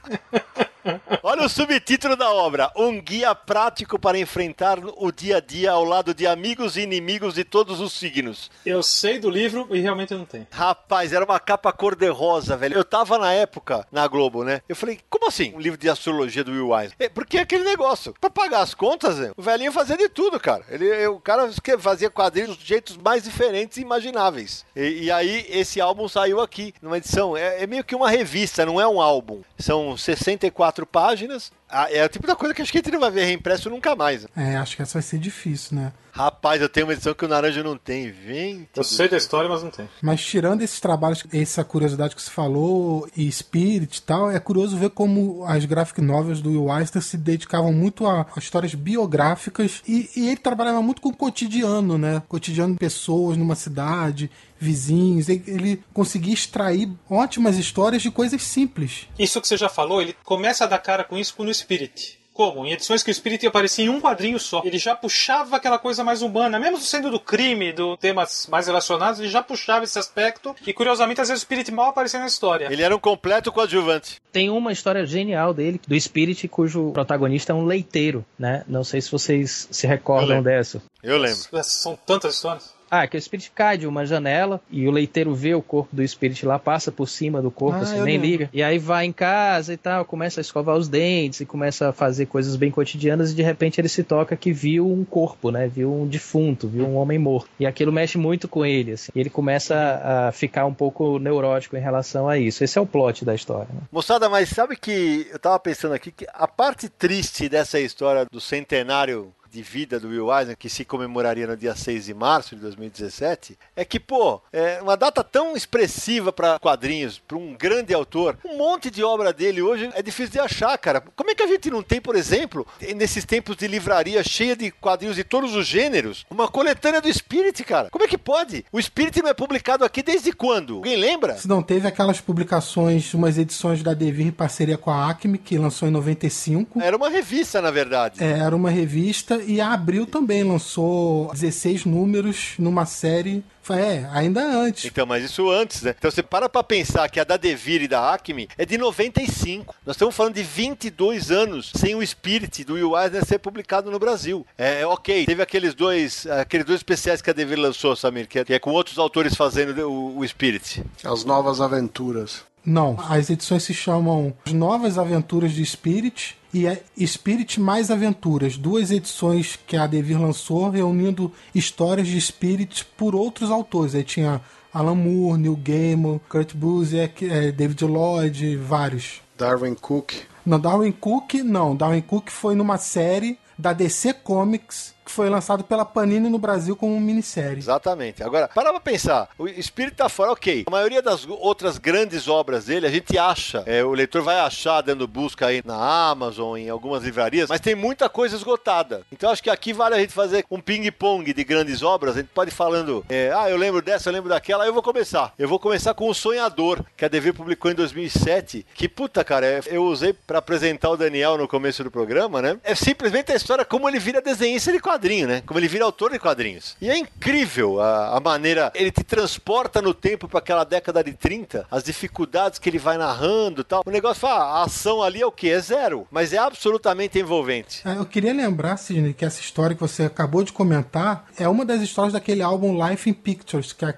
Olha o subtítulo da obra: Um guia prático para enfrentar o dia a dia ao lado de amigos e inimigos de todos os signos. Eu sei do livro e realmente não tem. Rapaz, era uma capa cor-de-rosa, velho. Eu tava na época na Globo, né? Eu falei, como assim? Um livro de astrologia do Will Wise? É, porque é aquele negócio. Pra pagar as contas, né? o velhinho fazia de tudo, cara. Ele, o cara fazia quadrinhos de jeitos mais diferentes e imagináveis. E, e aí, esse álbum saiu aqui, numa edição. É, é meio que uma revista, não é um álbum. São 64 quatro páginas. É o tipo da coisa que acho que a gente não vai ver reimpresso nunca mais. É, acho que essa vai ser difícil, né? Rapaz, eu tenho uma edição que o Naranja não tem. Vem. Eu sei da história, mas não tem. Mas tirando esses trabalhos, essa curiosidade que você falou, e Spirit e tal, é curioso ver como as graphic novels do Will Eisner se dedicavam muito a, a histórias biográficas e, e, ele trabalhava muito com o cotidiano, né? Cotidiano de pessoas numa cidade, vizinhos. Ele, ele conseguia extrair ótimas histórias de coisas simples. Isso que você já falou, ele começa a dar cara com isso no Spirit. Como? Em edições que o espírito ia aparecer em um quadrinho só. Ele já puxava aquela coisa mais humana, mesmo sendo do crime, do temas mais relacionados, ele já puxava esse aspecto. E curiosamente, às vezes o espírito mal aparecia na história. Ele era um completo coadjuvante. Tem uma história genial dele, do Spirit, cujo protagonista é um leiteiro, né? Não sei se vocês se recordam Eu dessa. Eu lembro. São tantas histórias. Ah, que o Spirit cai de uma janela e o leiteiro vê o corpo do Spirit lá, passa por cima do corpo, ah, assim, nem lembro. liga. E aí vai em casa e tal, começa a escovar os dentes e começa a fazer coisas bem cotidianas e de repente ele se toca que viu um corpo, né? Viu um defunto, viu um homem morto. E aquilo mexe muito com ele, assim. E ele começa a ficar um pouco neurótico em relação a isso. Esse é o plot da história. Né? Moçada, mas sabe que eu tava pensando aqui que a parte triste dessa história do centenário de vida do Will Eisner, que se comemoraria no dia 6 de março de 2017, é que, pô, é uma data tão expressiva para quadrinhos, para um grande autor, um monte de obra dele hoje é difícil de achar, cara. Como é que a gente não tem, por exemplo, nesses tempos de livraria cheia de quadrinhos de todos os gêneros, uma coletânea do Spirit, cara? Como é que pode? O Spirit não é publicado aqui desde quando? Alguém lembra? Se não teve aquelas publicações, umas edições da Devir em parceria com a Acme, que lançou em 95. Era uma revista, na verdade. É, era uma revista e a Abril também lançou 16 números numa série é, ainda antes. Então, mas isso antes, né? Então você para pra pensar que a da Devir e da Acme é de 95. Nós estamos falando de 22 anos sem o Spirit do Will Eisner ser publicado no Brasil. É, é ok. Teve aqueles dois, aqueles dois especiais que a Devir lançou, Samir, que é, que é com outros autores fazendo o, o Spirit. As Novas Aventuras. Não, as edições se chamam As Novas Aventuras de Spirit e é Spirit mais Aventuras, duas edições que a Devir lançou, reunindo histórias de Spirit por outros autores. Aí tinha Alan Moore, Neil Gaiman, Kurt Busiek, é, David Lloyd, vários. Darwin Cook. Não, Darwin Cook não. Darwin Cook foi numa série da DC Comics foi lançado pela Panini no Brasil como minissérie. Exatamente. Agora, para pra pensar. O Espírito tá fora, ok. A maioria das outras grandes obras dele, a gente acha. É, o leitor vai achar dando busca aí na Amazon, em algumas livrarias, mas tem muita coisa esgotada. Então acho que aqui vale a gente fazer um ping-pong de grandes obras. A gente pode ir falando, é, ah, eu lembro dessa, eu lembro daquela, eu vou começar. Eu vou começar com O Sonhador, que a DV publicou em 2007. Que puta, cara, é, eu usei para apresentar o Daniel no começo do programa, né? É simplesmente a história como ele vira desenhista de quadrinho, né? Como ele vira autor de quadrinhos. E é incrível a, a maneira. Ele te transporta no tempo para aquela década de 30, as dificuldades que ele vai narrando e tal. O negócio fala, ah, a ação ali é o quê? É zero. Mas é absolutamente envolvente. É, eu queria lembrar, Sidney, que essa história que você acabou de comentar é uma das histórias daquele álbum Life in Pictures que a,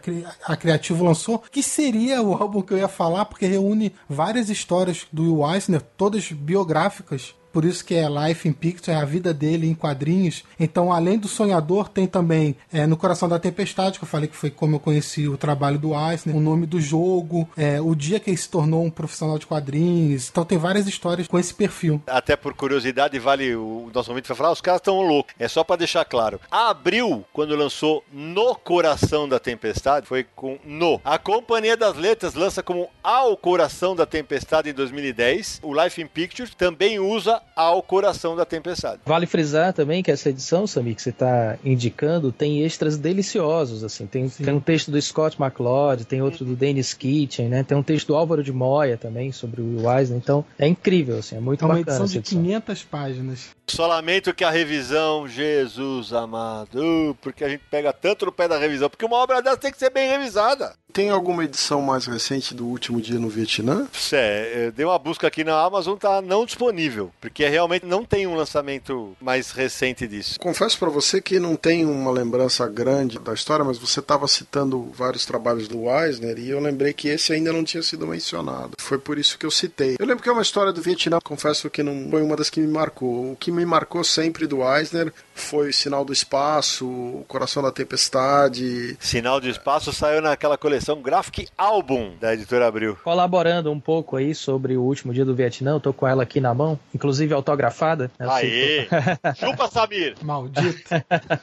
a Criativo lançou, que seria o álbum que eu ia falar, porque reúne várias histórias do Will Eisner, todas biográficas por isso que é Life in Picture, é a vida dele em quadrinhos. Então, além do Sonhador, tem também é, No Coração da Tempestade, que eu falei que foi como eu conheci o trabalho do Eisner, o nome do jogo, é, o dia que ele se tornou um profissional de quadrinhos. Então, tem várias histórias com esse perfil. Até por curiosidade, vale o nosso ouvinte vai falar, ah, os caras estão loucos. É só para deixar claro. Abril, quando lançou No Coração da Tempestade, foi com No. A Companhia das Letras lança como Ao Coração da Tempestade em 2010. O Life in Pictures também usa ao coração da tempestade. Vale frisar também que essa edição, Sami, que você está indicando, tem extras deliciosos, assim. Tem, tem, um texto do Scott McCloud, tem outro do Dennis Kitchen, né? Tem um texto do Álvaro de Moya também, sobre o Will Eisner. Então, é incrível, assim, é muito é uma bacana. edição de edição. 500 páginas. Só lamento que a revisão, Jesus amado, porque a gente pega tanto no pé da revisão, porque uma obra dessa tem que ser bem revisada. Tem alguma edição mais recente do último dia no Vietnã? É, dei uma busca aqui na Amazon, tá não disponível, porque realmente não tem um lançamento mais recente disso. Confesso para você que não tenho uma lembrança grande da história, mas você estava citando vários trabalhos do Eisner e eu lembrei que esse ainda não tinha sido mencionado. Foi por isso que eu citei. Eu lembro que é uma história do Vietnã, confesso que não foi uma das que me marcou. O que me marcou sempre do Eisner foi Sinal do Espaço, O Coração da Tempestade. Sinal do Espaço saiu naquela coleção Graphic Album da editora Abril. Colaborando um pouco aí sobre o último dia do Vietnã, eu tô com ela aqui na mão, inclusive autografada. Aê! Chupa, Samir! Maldito!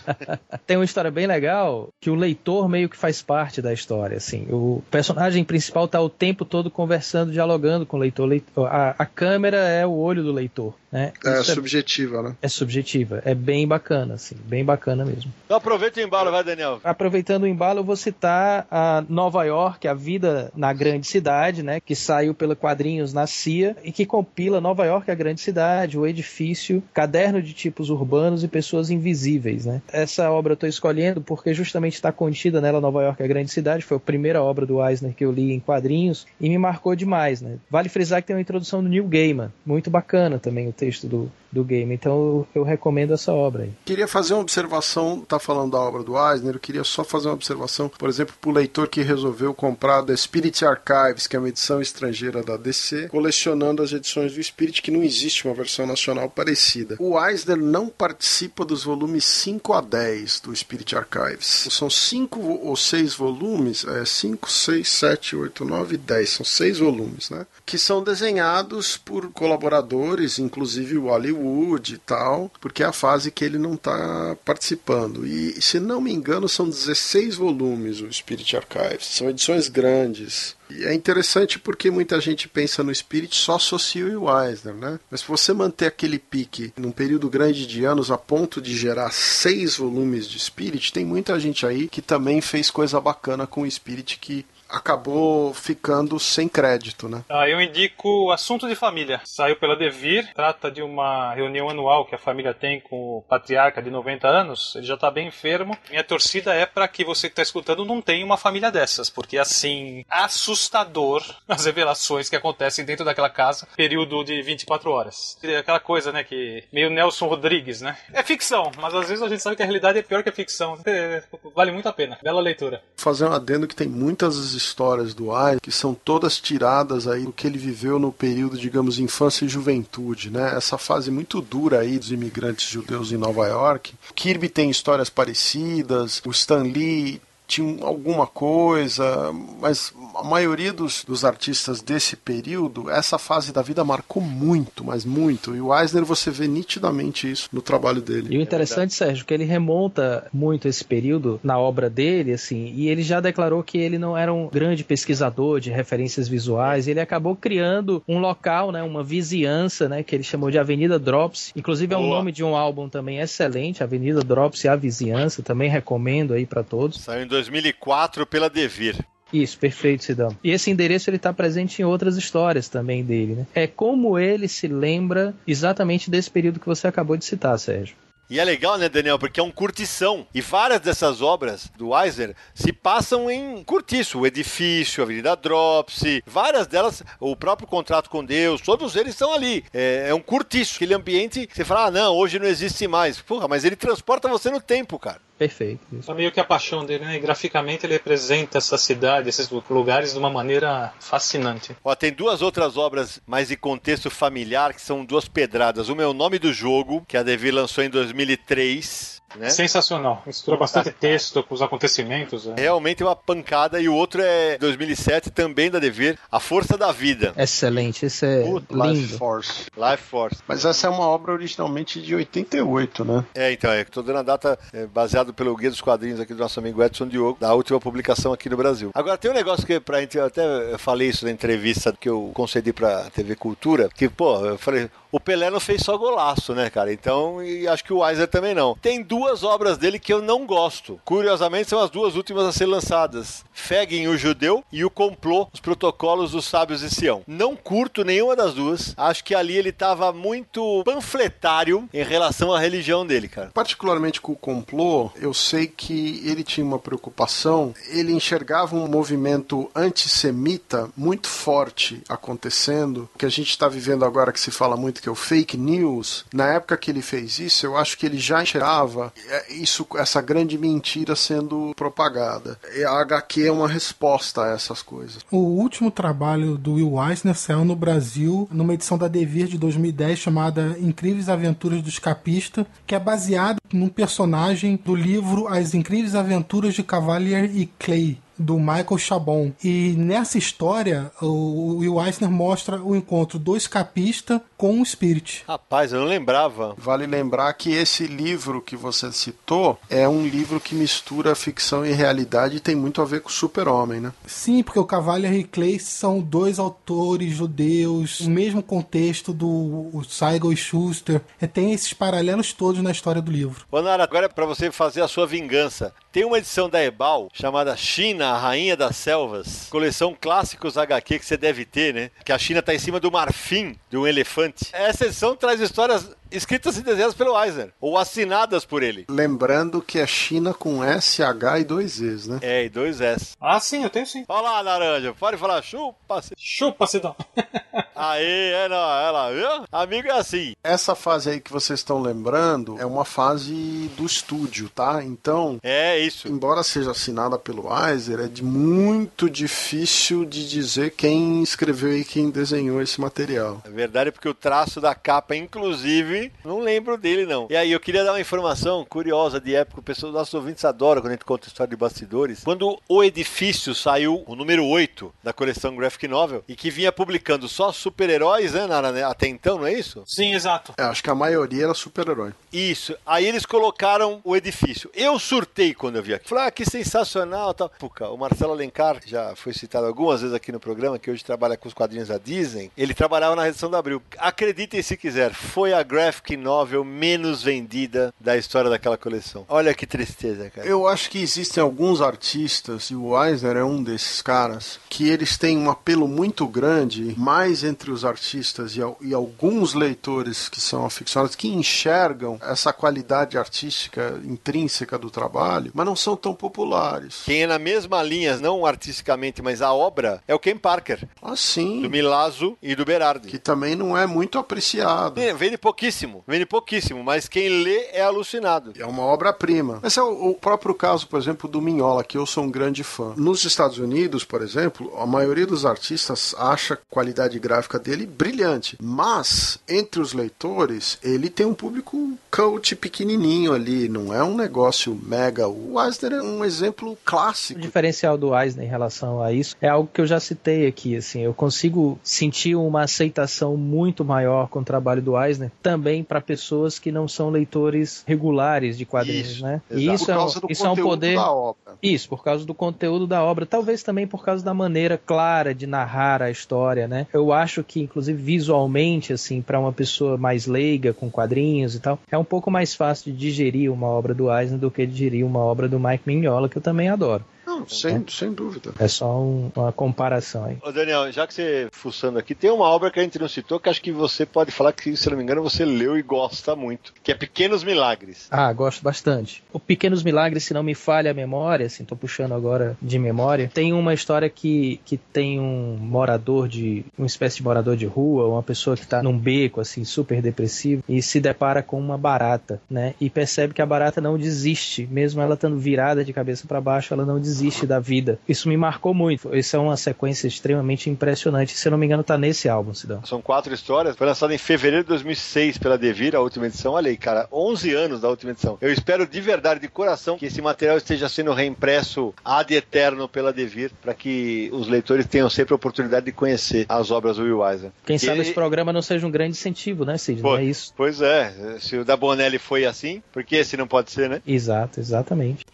Tem uma história bem legal que o leitor meio que faz parte da história, assim. O personagem principal tá o tempo todo conversando, dialogando com o leitor. A, a câmera é o olho do leitor. Né? É, é subjetiva, né? É subjetiva. É bem bacana, assim, bem bacana mesmo. Então aproveita o embalo, vai, Daniel. Aproveitando o embalo, eu vou citar a Nova York, a vida na grande cidade, né? Que saiu pela quadrinhos na CIA e que compila Nova York, a grande cidade, o edifício, caderno de tipos urbanos e pessoas invisíveis, né? Essa obra eu estou escolhendo porque justamente está contida nela Nova York, a grande cidade. Foi a primeira obra do Eisner que eu li em quadrinhos e me marcou demais, né? Vale frisar que tem uma introdução do Neil Gaiman, muito bacana também o texto do, do game. Então eu, recomendo essa obra. Aí. Queria fazer uma observação, tá falando da obra do Eisner, eu queria só fazer uma observação, por exemplo, para o leitor que resolveu comprar The Spirit Archives, que é uma edição estrangeira da DC, colecionando as edições do Spirit, que não existe uma versão nacional parecida. O Eisner não participa dos volumes 5 a 10 do Spirit Archives. São 5 ou 6 volumes, é 5, 6, 7, 8, 9, 10. São 6 volumes, né? Que são desenhados por colaboradores, inclusive o Hollywood e tal, porque é a fase que ele não está participando. E, se não me engano, são 16 volumes o Spirit Archives. São edições grandes. E é interessante porque muita gente pensa no Spirit só associa o Eisner, né? Mas se você manter aquele pique num período grande de anos a ponto de gerar seis volumes de Spirit, tem muita gente aí que também fez coisa bacana com o Spirit que acabou ficando sem crédito, né? Ah, eu indico Assunto de Família. Saiu pela Devir, trata de uma reunião anual que a família tem com o patriarca de 90 anos. Ele já está bem enfermo. Minha torcida é para que você que está escutando não tenha uma família dessas, porque assim, assustador as revelações que acontecem dentro daquela casa, período de 24 horas. É aquela coisa, né, que meio Nelson Rodrigues, né? É ficção, mas às vezes a gente sabe que a realidade é pior que a ficção. É, vale muito a pena. Bela leitura. Fazer um adendo que tem muitas histórias do Ai, que são todas tiradas aí do que ele viveu no período, digamos, infância e juventude, né? Essa fase muito dura aí dos imigrantes judeus em Nova York. Kirby tem histórias parecidas, o Stan Lee tinha alguma coisa, mas a maioria dos, dos artistas desse período, essa fase da vida marcou muito, mas muito. E o Eisner você vê nitidamente isso no trabalho dele. E o interessante, é Sérgio, que ele remonta muito esse período na obra dele, assim, e ele já declarou que ele não era um grande pesquisador de referências visuais, ele acabou criando um local, né, uma vizinhança, né, que ele chamou de Avenida Drops. Inclusive é o nome de um álbum também excelente, Avenida Drops e a Vizinhança, também recomendo aí para todos. Saiu em 2004 pela Devir. Isso, perfeito, Sidão. E esse endereço ele está presente em outras histórias também dele, né? É como ele se lembra exatamente desse período que você acabou de citar, Sérgio. E é legal, né, Daniel? Porque é um curtição. E várias dessas obras do Weiser se passam em curtiço. O Edifício, a Avenida Dropsy, várias delas, o próprio Contrato com Deus, todos eles estão ali. É, é um curtiço. Aquele ambiente que você fala, ah, não, hoje não existe mais. Porra, mas ele transporta você no tempo, cara. Perfeito. Isso. É meio que a paixão dele, né? E graficamente ele representa essa cidade, esses lugares de uma maneira fascinante. Ó, tem duas outras obras mais de contexto familiar que são duas pedradas. Uma é o nome do jogo, que a Devi lançou em 2003. Né? Sensacional. Mistura bastante texto com os acontecimentos. É. Realmente é uma pancada. E o outro é 2007, também da Devir, A Força da Vida. Excelente, esse é Good lindo. Life Force. Life Force. Mas essa é uma obra originalmente de 88, né? É, então, é. Tô dando a data é, baseado pelo Guia dos Quadrinhos aqui do nosso amigo Edson Diogo, da última publicação aqui no Brasil. Agora, tem um negócio que pra gente, eu até falei isso na entrevista que eu concedi pra TV Cultura, que, pô, eu falei, o Pelé não fez só golaço, né, cara? Então, e acho que o Weiser também não. Tem duas obras dele que eu não gosto. Curiosamente, são as duas últimas a ser lançadas: Fegin, o Judeu, e o Complô, os Protocolos dos Sábios de Sião. Não curto nenhuma das duas. Acho que ali ele tava muito panfletário em relação à religião dele, cara. Particularmente com o Complô, eu sei que ele tinha uma preocupação. Ele enxergava um movimento antissemita muito forte acontecendo, que a gente está vivendo agora, que se fala muito que é o fake news, na época que ele fez isso, eu acho que ele já enxergava isso, essa grande mentira sendo propagada. E a HQ é uma resposta a essas coisas. O último trabalho do Will Eisner saiu no Brasil numa edição da Devir de 2010 chamada Incríveis Aventuras do Escapista, que é baseado num personagem do livro As Incríveis Aventuras de Cavalier e Clay do Michael Chabon. E nessa história, o Will Eisner mostra o encontro do escapista com o Spirit. Rapaz, eu não lembrava. Vale lembrar que esse livro que você citou é um livro que mistura ficção e realidade e tem muito a ver com o super-homem, né? Sim, porque o Cavalier e Clay são dois autores judeus, o mesmo contexto do Seigel e Schuster. É, tem esses paralelos todos na história do livro. Ô, Nara, agora é para você fazer a sua vingança. Tem uma edição da Ebal chamada China, a Rainha das Selvas, coleção clássicos HQ que você deve ter, né? Que a China tá em cima do marfim de um elefante. Essa edição traz histórias escritas e desenhadas pelo Eisner, ou assinadas por ele. Lembrando que é China com S, H e dois Es, né? É, e dois S. Ah, sim, eu tenho sim. Olha lá, Naranja, pode falar chupa. -se. Chupa, Sidão. Aí, é, não, ela, viu? Amigo é assim. Essa fase aí que vocês estão lembrando é uma fase do estúdio, tá? Então, É isso. embora seja assinada pelo Eisner, é de muito difícil de dizer quem escreveu e quem desenhou esse material. É verdade, porque o traço da capa, inclusive, não lembro dele, não. E aí, eu queria dar uma informação curiosa de época, o pessoal, nossos ouvintes adoram quando a gente conta história de bastidores. Quando o Edifício saiu, o número 8 da coleção Graphic Novel, e que vinha publicando só super-heróis, né, Nara, né, até então, não é isso? Sim, exato. É, acho que a maioria era super-herói. Isso. Aí eles colocaram o edifício. Eu surtei quando eu vi aqui. Falei, ah, que sensacional. Tal. Puca, o Marcelo Alencar, que já foi citado algumas vezes aqui no programa, que hoje trabalha com os quadrinhos da Disney, ele trabalhava na redação da Abril. Acreditem se quiser, foi a graphic novel menos vendida da história daquela coleção. Olha que tristeza, cara. Eu acho que existem alguns artistas, e o Eisner é um desses caras, que eles têm um apelo muito grande, mais entre os artistas e, e alguns leitores que são aficionados, que enxergam essa qualidade artística intrínseca do trabalho, mas não são tão populares. Quem é na mesma linha, não artisticamente, mas a obra, é o Ken Parker, Assim, do Milazzo e do Berardi. que também não é muito apreciado. É, Vende pouquíssimo, vende pouquíssimo, mas quem lê é alucinado. É uma obra-prima. Esse é o, o próprio caso, por exemplo, do Minhola, que eu sou um grande fã. Nos Estados Unidos, por exemplo, a maioria dos artistas acha a qualidade gráfica dele brilhante. Mas, entre os leitores, ele tem um público cult pequenininho ali. Não é um negócio mega. O Eisner é um exemplo O clássico. diferencial do Eisner em relação a isso é algo que eu já citei aqui, assim, eu consigo sentir uma aceitação muito maior com o trabalho do Eisner, também para pessoas que não são leitores regulares de quadrinhos, Isso, né? exato. E Por isso é, um- causa do isso é um conteúdo poder da obra. isso, por causa do conteúdo da obra, talvez também por causa da maneira clara de narrar a história, né? Eu acho que, inclusive, visualmente, assim, para uma pessoa mais leiga, com quadrinhos e tal, é um pouco mais fácil de digerir uma obra do Eisner do que digerir uma obra do Mike Mignola, que eu também adoro. Não, sem, sem dúvida. É só um- uma comparação aí. Ô Daniel, já que você fuçando aqui, tem uma obra que a gente não citou que acho que você pode falar que, se não me engano, você leu e gosta muito, que é Pequenos Milagres. Ah, gosto bastante. O Pequenos Milagres, se não me falha a memória, assim, tô puxando agora de memória, tem uma história que, que tem um morador de. uma espécie de morador de rua, uma pessoa que tá num beco, assim, super depressivo, e se depara com uma barata, né? E percebe que a barata não desiste, mesmo ela estando virada de cabeça para baixo, ela não desiste da vida. Isso me marcou muito. Isso é uma sequência extremamente impressionante. Se eu não me engano, tá nesse álbum, Sidão. São quatro histórias. Foi lançado em fevereiro de 2006 pela Devir, a última edição. Olha aí, cara, 11 anos da última edição. Eu espero de verdade, de coração, que esse material esteja sendo reimpresso ad eterno pela Devir, para que os leitores tenham sempre a oportunidade de conhecer as obras do Will Eisner. Quem E sabe ele- esse programa não seja um grande incentivo, né, Pô, é isso? Pois é, se o da Bonelli foi assim, por que esse não pode ser, né? Exato, exatamente.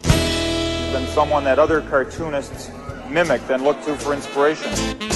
Than someone that other cartoonists mimicked and looked to for inspiration.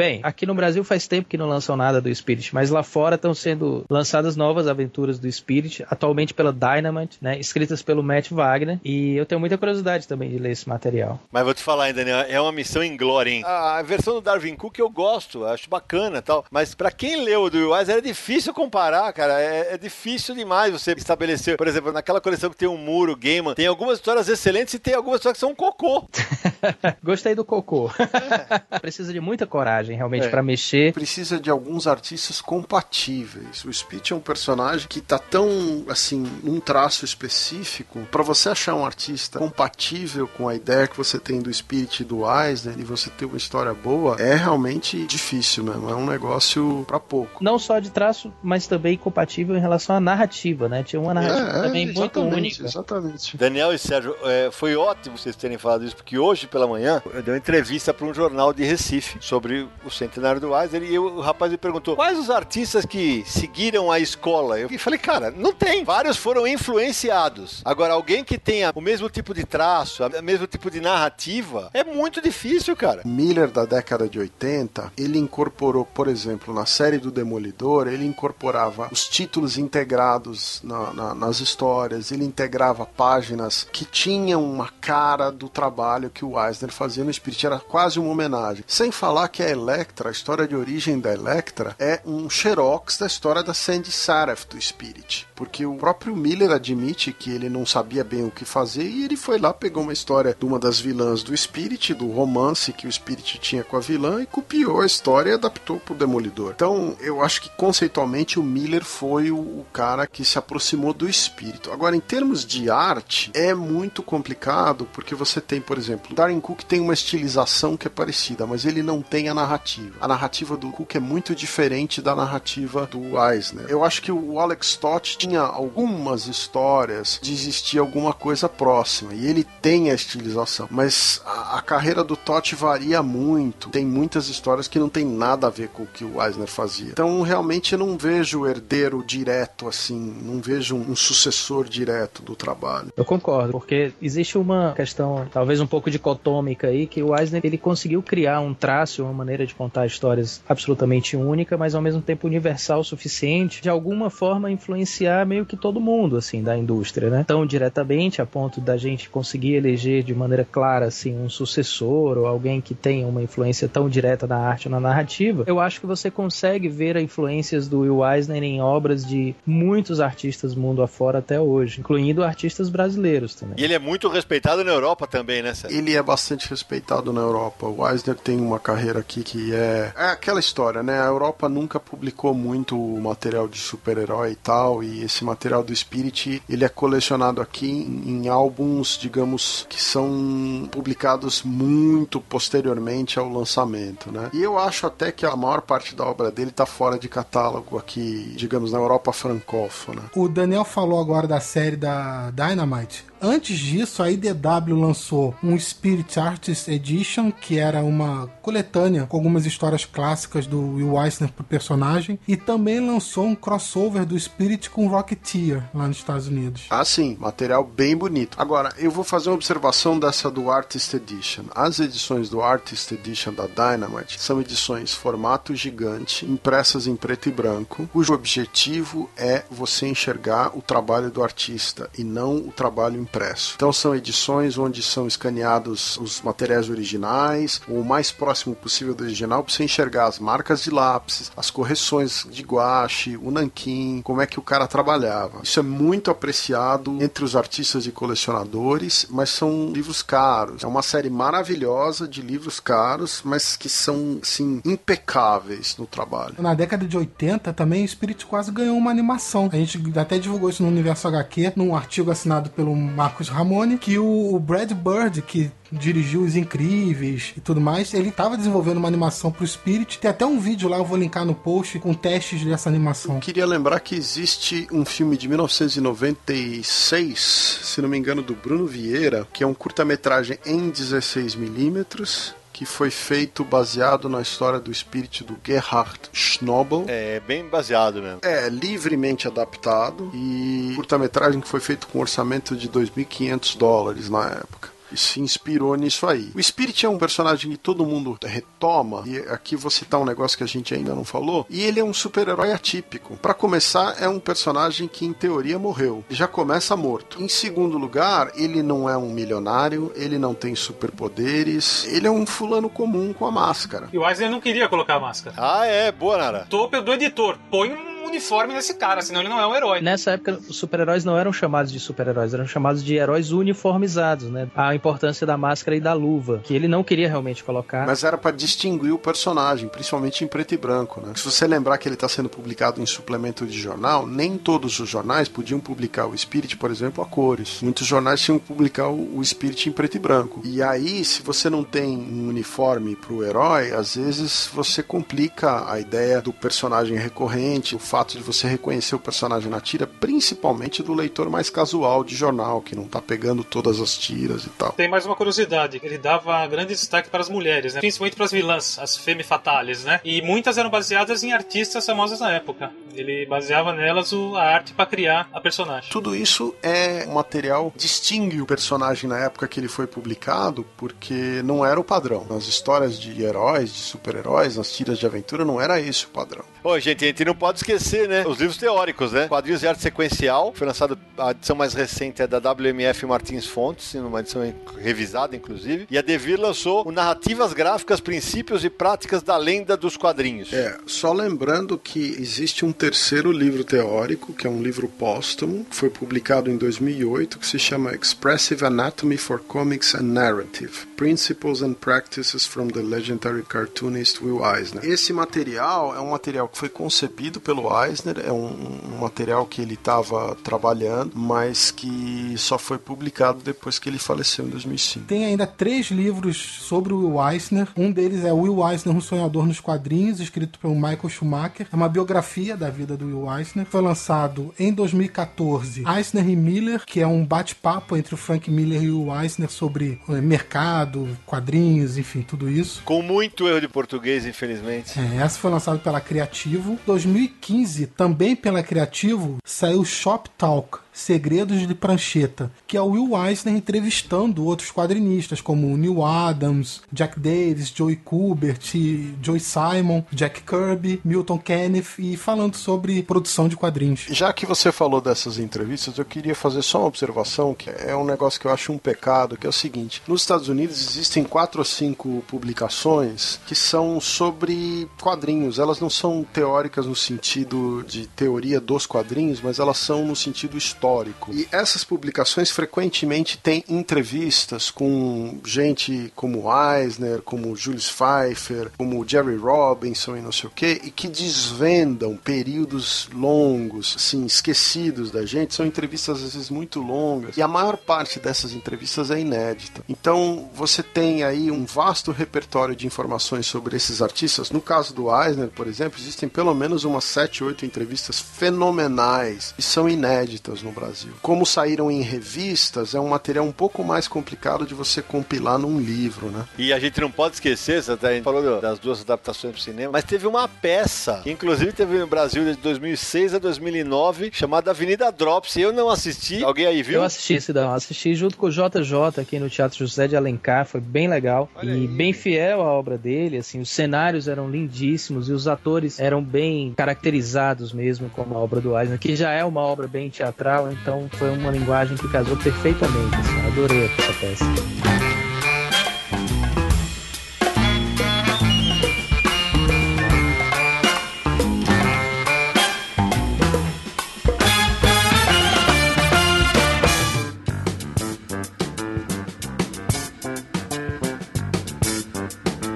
Bem, aqui no Brasil faz tempo que não lançam nada do Spirit, mas lá fora estão sendo lançadas novas aventuras do Spirit, atualmente pela Dynamite, né, escritas pelo Matt Wagner, e eu tenho muita curiosidade também de ler esse material. Mas vou te falar ainda, Daniel, é uma missão em glória, hein? A versão do Darwin Cook eu gosto, acho bacana e tal. Mas pra quem leu o do Will Eisner é difícil comparar, cara. É, é difícil demais você estabelecer. Por exemplo, naquela coleção que tem um muro, Gaiman, tem algumas histórias excelentes e tem algumas histórias que são um cocô. Gostei do cocô. Precisa de muita coragem realmente É. pra mexer. Precisa de alguns artistas compatíveis. O Speech é um personagem que tá tão, assim, num traço específico. Pra você achar um artista compatível com a ideia que você tem do Spirit e do Eisner e você ter uma história boa, é realmente difícil mesmo. É um negócio pra pouco. Não só de traço, mas também compatível em relação à narrativa, né? Tinha uma narrativa É, é, também muito única. Exatamente. Daniel e Sérgio, é, foi ótimo vocês terem falado isso, porque hoje pela manhã eu dei uma entrevista para um jornal de Recife sobre o centenário do Eisner e eu- o rapaz me perguntou quais os artistas que seguiram a escola. Eu falei, cara, não tem. Vários foram influenciados. Agora, alguém que tenha o mesmo tipo de traço, o mesmo tipo de narrativa, é muito difícil, cara. Miller da década de 80, ele incorporou, por exemplo, na série do Demolidor, ele incorporava os títulos integrados na- na- nas histórias, ele integrava páginas que tinham uma cara do trabalho que o Eisner fazia no Spirit, era quase uma homenagem. Sem falar que a Electra, a história de origem da Electra, é um xerox da história da Sandy Saraf do Spirit. Porque o próprio Miller admite que ele não sabia bem o que fazer e ele foi lá, pegou uma história de uma das vilãs do Spirit, do romance que o Spirit tinha com a vilã, e copiou a história e adaptou pro Demolidor. Então, eu acho que conceitualmente o Miller foi o, cara que se aproximou do espírito. Agora, em termos de arte, é muito complicado porque você tem, por exemplo, Darren Cook tem uma estilização que é parecida, mas ele não tem a narrativa. A narrativa do Cook é muito diferente da narrativa do Eisner. Eu acho que o Alex Stott tinha algumas histórias de existir alguma coisa próxima e ele tem a estilização, mas a, a carreira do Totti varia muito. Tem muitas histórias que não tem nada a ver com o que o Eisner fazia. Então, realmente, eu não vejo o herdeiro direto assim, não vejo um sucessor direto do trabalho. Eu concordo, porque existe uma questão, talvez um pouco dicotômica aí, que o Eisner ele conseguiu criar um traço, uma maneira de contar histórias absolutamente única, mas ao mesmo tempo universal o suficiente, de alguma forma influenciar meio que todo mundo, assim, da indústria, né? Tão diretamente a ponto da gente conseguir eleger de maneira clara, assim, um sucessor ou alguém que tenha uma influência tão direta na arte ou na narrativa. Eu acho que você consegue ver a influências do Will Eisner em obras de muitos artistas mundo afora até hoje, incluindo artistas brasileiros também. E ele é muito respeitado na Europa também, né, Sérgio? Ele é bastante respeitado na Europa. O Eisner tem uma carreira aqui que é. É aquela história, né? A Europa nunca publicou muito material de super-herói e tal, e esse material do Spirit ele é colecionado aqui em, em álbuns, digamos, que são publicados muito posteriormente ao lançamento, né? E eu acho até que a maior parte da obra dele está fora de catálogo aqui, digamos, na Europa francófona. O Daniel falou agora da série da Dynamite. Antes disso, a IDW lançou um Spirit Artist Edition, que era uma coletânea com algumas histórias clássicas do Will Eisner pro personagem, e também lançou um crossover do Spirit com Rocketeer lá nos Estados Unidos. Ah, sim, material bem bonito. Agora, eu vou fazer uma observação dessa do Artist Edition. As edições do Artist Edition da Dynamite são edições formato gigante, impressas em preto e branco, cujo objetivo é você enxergar o trabalho do artista e não o trabalho impresso. Então são edições onde são escaneados os materiais originais, o mais próximo possível do original, para você enxergar as marcas de lápis, as correções de guache, o nanquim, como é que o cara trabalhava. Isso é muito apreciado entre os artistas e colecionadores, mas são livros caros. É uma série maravilhosa de livros caros, mas que são, assim, impecáveis no trabalho. Na década de 80 também o Spirit quase ganhou uma animação. A gente até divulgou isso no Universo HQ, num artigo assinado pelo Marcos Ramone, que o Brad Bird, que dirigiu Os Incríveis e tudo mais, ele estava desenvolvendo uma animação pro Spirit. Tem até um vídeo lá, eu vou linkar no post, com testes dessa animação. Eu queria lembrar que existe um filme de 1996, se não me engano, do Bruno Vieira, que é um curta-metragem em 16mm, que foi feito baseado na história do espírito do Gerhard Schnobel. É bem baseado mesmo. É, livremente adaptado e curta-metragem que foi feito com um orçamento de 2.500 dólares na época se inspirou nisso aí. O Spirit é um personagem que todo mundo retoma, e aqui vou citar um negócio que a gente ainda não falou, e ele é um super-herói atípico. Para começar, é um personagem que em teoria morreu, já começa morto. Em segundo lugar, ele não é um milionário, ele não tem superpoderes, ele é um fulano comum com a máscara. E o Eisner não queria colocar a máscara. Ah, é, boa, Nara. Topo do editor. Põe um uniforme nesse cara, senão ele não é um herói. Nessa época, os super-heróis não eram chamados de super-heróis, eram chamados de heróis uniformizados, né? A importância da máscara e da luva, que ele não queria realmente colocar. Mas era para distinguir o personagem, principalmente em preto e branco, né? Se você lembrar que ele está sendo publicado em suplemento de jornal, nem todos os jornais podiam publicar o Spirit, por exemplo, a cores. Muitos jornais tinham que publicar o Spirit em preto e branco. E aí, se você não tem um uniforme para o herói, às vezes você complica a ideia do personagem recorrente, o fato de você reconhecer o personagem na tira, principalmente do leitor mais casual de jornal, que não tá pegando todas as tiras e tal. Tem mais uma curiosidade, ele dava grande destaque para as mulheres, né? principalmente para as vilãs, as femme fatales, né? E muitas eram baseadas em artistas famosos na época. Ele baseava nelas a arte para criar a personagem. Tudo isso é um material distingue o personagem na época que ele foi publicado, porque não era o padrão. Nas histórias de heróis, de super-heróis, nas tiras de aventura, não era esse o padrão. Ô, gente, a gente não pode esquecer, né? Os livros teóricos, né? Quadrinhos de arte sequencial. Foi lançado a edição mais recente é da WMF Martins Fontes, numa edição revisada, inclusive. E a Devir lançou o Narrativas Gráficas, Princípios e Práticas da Lenda dos Quadrinhos. É, só lembrando que existe um terceiro livro teórico, que é um livro póstumo, que foi publicado em 2008, que se chama Expressive Anatomy for Comics and Narrative: Principles and Practices from the Legendary Cartoonist Will Eisner. Esse material é um material que foi concebido pelo Eisner, é um, um material que ele estava trabalhando, mas que só foi publicado depois que ele faleceu em 2005. Tem ainda três livros sobre o Will Eisner. Um deles é Will Eisner, um sonhador nos quadrinhos, escrito pelo Michael Schumacher. É uma biografia da vida do Will Eisner. Foi lançado em 2014 Eisner e Miller, que é um bate-papo entre o Frank Miller e o Eisner sobre eh, mercado, quadrinhos, enfim, tudo isso. Com muito erro de português, infelizmente. É, essa foi lançada pela Criativo. 2015, também pela Criativo, saiu Shop Talk, Segredos de Prancheta, que é o Will Eisner entrevistando outros quadrinistas, como Neil Adams, Jack Davis, Joey Kubert, Joey Simon, Jack Kirby, Milton Kenneth, e falando sobre produção de quadrinhos. Já que você falou dessas entrevistas, eu queria fazer só uma observação, que é um negócio que eu acho um pecado, que é o seguinte, nos Estados Unidos existem quatro ou cinco publicações que são sobre quadrinhos, elas não são teóricas no sentido de teoria dos quadrinhos, mas elas são no sentido histórico histórico. E essas publicações frequentemente têm entrevistas com gente como Eisner, como Julius Pfeiffer, como Jerry Robinson e não sei o que, e que desvendam períodos longos, assim, esquecidos da gente. São entrevistas às vezes muito longas e a maior parte dessas entrevistas é inédita. Então você tem aí um vasto repertório de informações sobre esses artistas. No caso do Eisner, por exemplo, existem pelo menos umas 7, 8 entrevistas fenomenais e são inéditas no Brasil. Como saíram em revistas, é um material um pouco mais complicado de você compilar num livro, né? E a gente não pode esquecer, você a gente falou das duas adaptações para cinema, mas teve uma peça, que inclusive teve no Brasil de 2006 a 2009, chamada Avenida Drops, e eu não assisti. Alguém aí viu? Eu assisti esse daí, assisti junto com o JJ aqui no Teatro José de Alencar, foi bem legal Olha e aí. bem fiel à obra dele, assim, os cenários eram lindíssimos e os atores eram bem caracterizados mesmo como a obra do Eisner, que já é uma obra bem teatral, então foi uma linguagem que casou perfeitamente. Assim, adorei essa peça.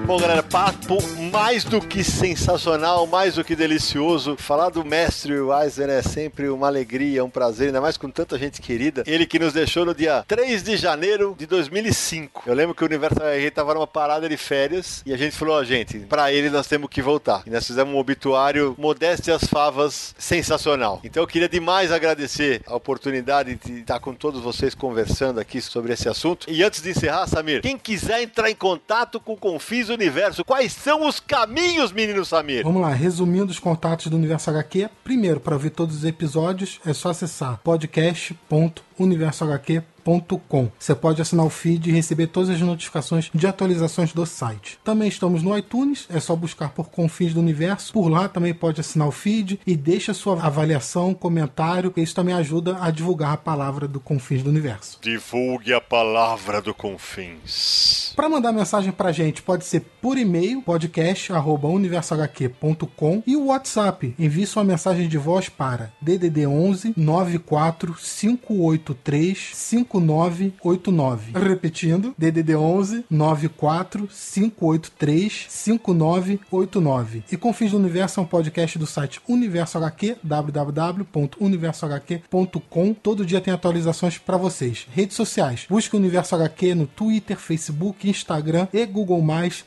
Bom, galera, papo mais do que sensacional, mais do que delicioso. Falar do mestre Weiser é sempre uma alegria, um prazer, ainda mais com tanta gente querida. Ele que nos deixou no dia 3 de janeiro de 2005. Eu lembro que o Universo RG tava numa parada de férias e a gente falou, ó, oh, gente, pra ele nós temos que voltar. E nós fizemos um obituário Modéstia as Favas sensacional. Então eu queria demais agradecer a oportunidade de estar com todos vocês conversando aqui sobre esse assunto. E antes de encerrar, Samir, quem quiser entrar em contato com o Confis Universo, quais são os caminhos, menino Samir? Vamos lá, resumindo os contatos do Universo HQ. Primeiro, para ver todos os episódios, é só acessar podcast.universohq.com você pode assinar o feed e receber todas as notificações de atualizações do site. Também estamos no iTunes, é só buscar por Confins do Universo. Por lá também pode assinar o feed e deixa sua avaliação, comentário, que isso também ajuda a divulgar a palavra do Confins do Universo. Divulgue a palavra do Confins. Para mandar mensagem pra gente, pode ser por e-mail, podcast@universohq.com e o WhatsApp. Envie sua mensagem de voz para DDD 11 94 583 5 5989. Repetindo, DDD 11 94 583 5989. E Confins do Universo é um podcast do site Universo HQ, www.universohq.com. Todo dia tem atualizações para vocês. Redes sociais. Busque o Universo HQ no Twitter, Facebook, Instagram e Google+,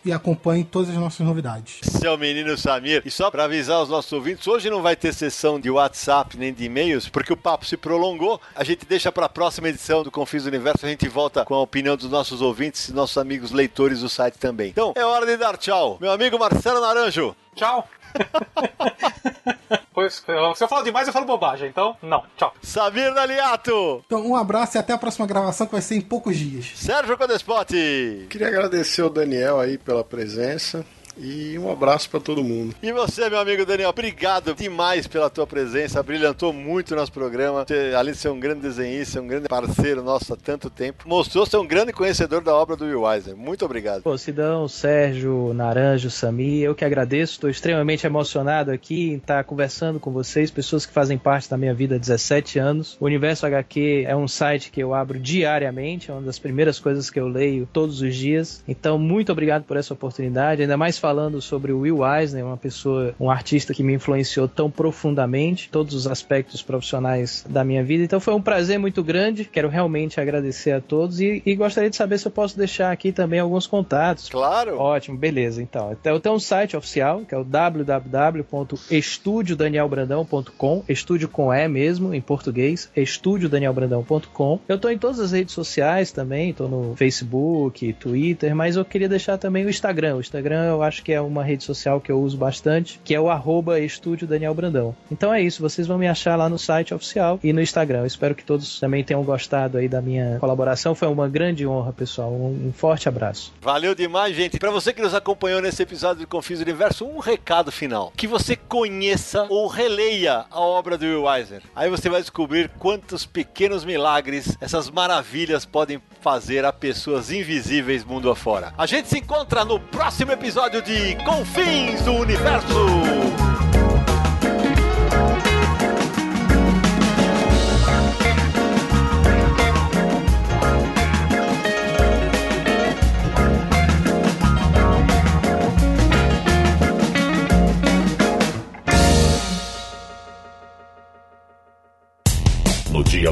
e acompanhe todas as nossas novidades. Seu menino Samir. E só para avisar os nossos ouvintes, hoje não vai ter sessão de WhatsApp nem de e-mails, porque o papo se prolongou. A gente deixa para a próxima edição do Confins do Universo, a gente volta com a opinião dos nossos ouvintes e nossos amigos leitores do site também. Então, é hora de dar tchau. Meu amigo Marcelo Naranjo. Tchau. pois, se eu falo demais, eu falo bobagem. Então, não. Tchau. Samir Daliato. Então, um abraço e até a próxima gravação que vai ser em poucos dias. Sérgio Codespote. Queria agradecer o Daniel aí pela presença E um abraço para todo mundo. E você, meu amigo Daniel, obrigado demais pela tua presença, brilhantou muito nosso programa. Você, além de ser um grande desenhista, um grande parceiro nosso há tanto tempo, mostrou ser um grande conhecedor da obra do Will Eisner. Muito obrigado. Pô, Sidão, Sérgio, Naranjo, Sami, eu que agradeço, estou extremamente emocionado aqui em estar conversando com vocês, pessoas que fazem parte da minha vida há 17 anos. O Universo HQ é um site que eu abro diariamente, é uma das primeiras coisas que eu leio todos os dias. Então, muito obrigado por essa oportunidade, ainda mais falando sobre o Will Eisner, uma pessoa, um artista que me influenciou tão profundamente, todos os aspectos profissionais da minha vida. Então, foi um prazer muito grande. Quero realmente agradecer a todos e, e gostaria de saber se eu posso deixar aqui também alguns contatos. Claro. Ótimo, beleza. Então, eu tenho um site oficial que é o www.estudiodanielbrandão.com, estúdio com E mesmo em português, estudiodanielbrandão.com. Eu tô em todas as redes sociais também, tô no Facebook, Twitter, mas eu queria deixar também o Instagram. O Instagram eu acho que é uma rede social que eu uso bastante, que é o arroba Estúdio Daniel Brandão. Então é isso, vocês vão me achar lá no site oficial e no Instagram. Eu espero que todos também tenham gostado aí da minha colaboração. Foi uma grande honra, pessoal. Um, um forte abraço. Valeu demais, gente. Para você que nos acompanhou nesse episódio do Confis Universo, um recado final. Que você conheça ou releia a obra do Will Eisner. Aí você vai descobrir quantos pequenos milagres, essas maravilhas podem fazer a pessoas invisíveis mundo afora. A gente se encontra no próximo episódio de Confins do Universo.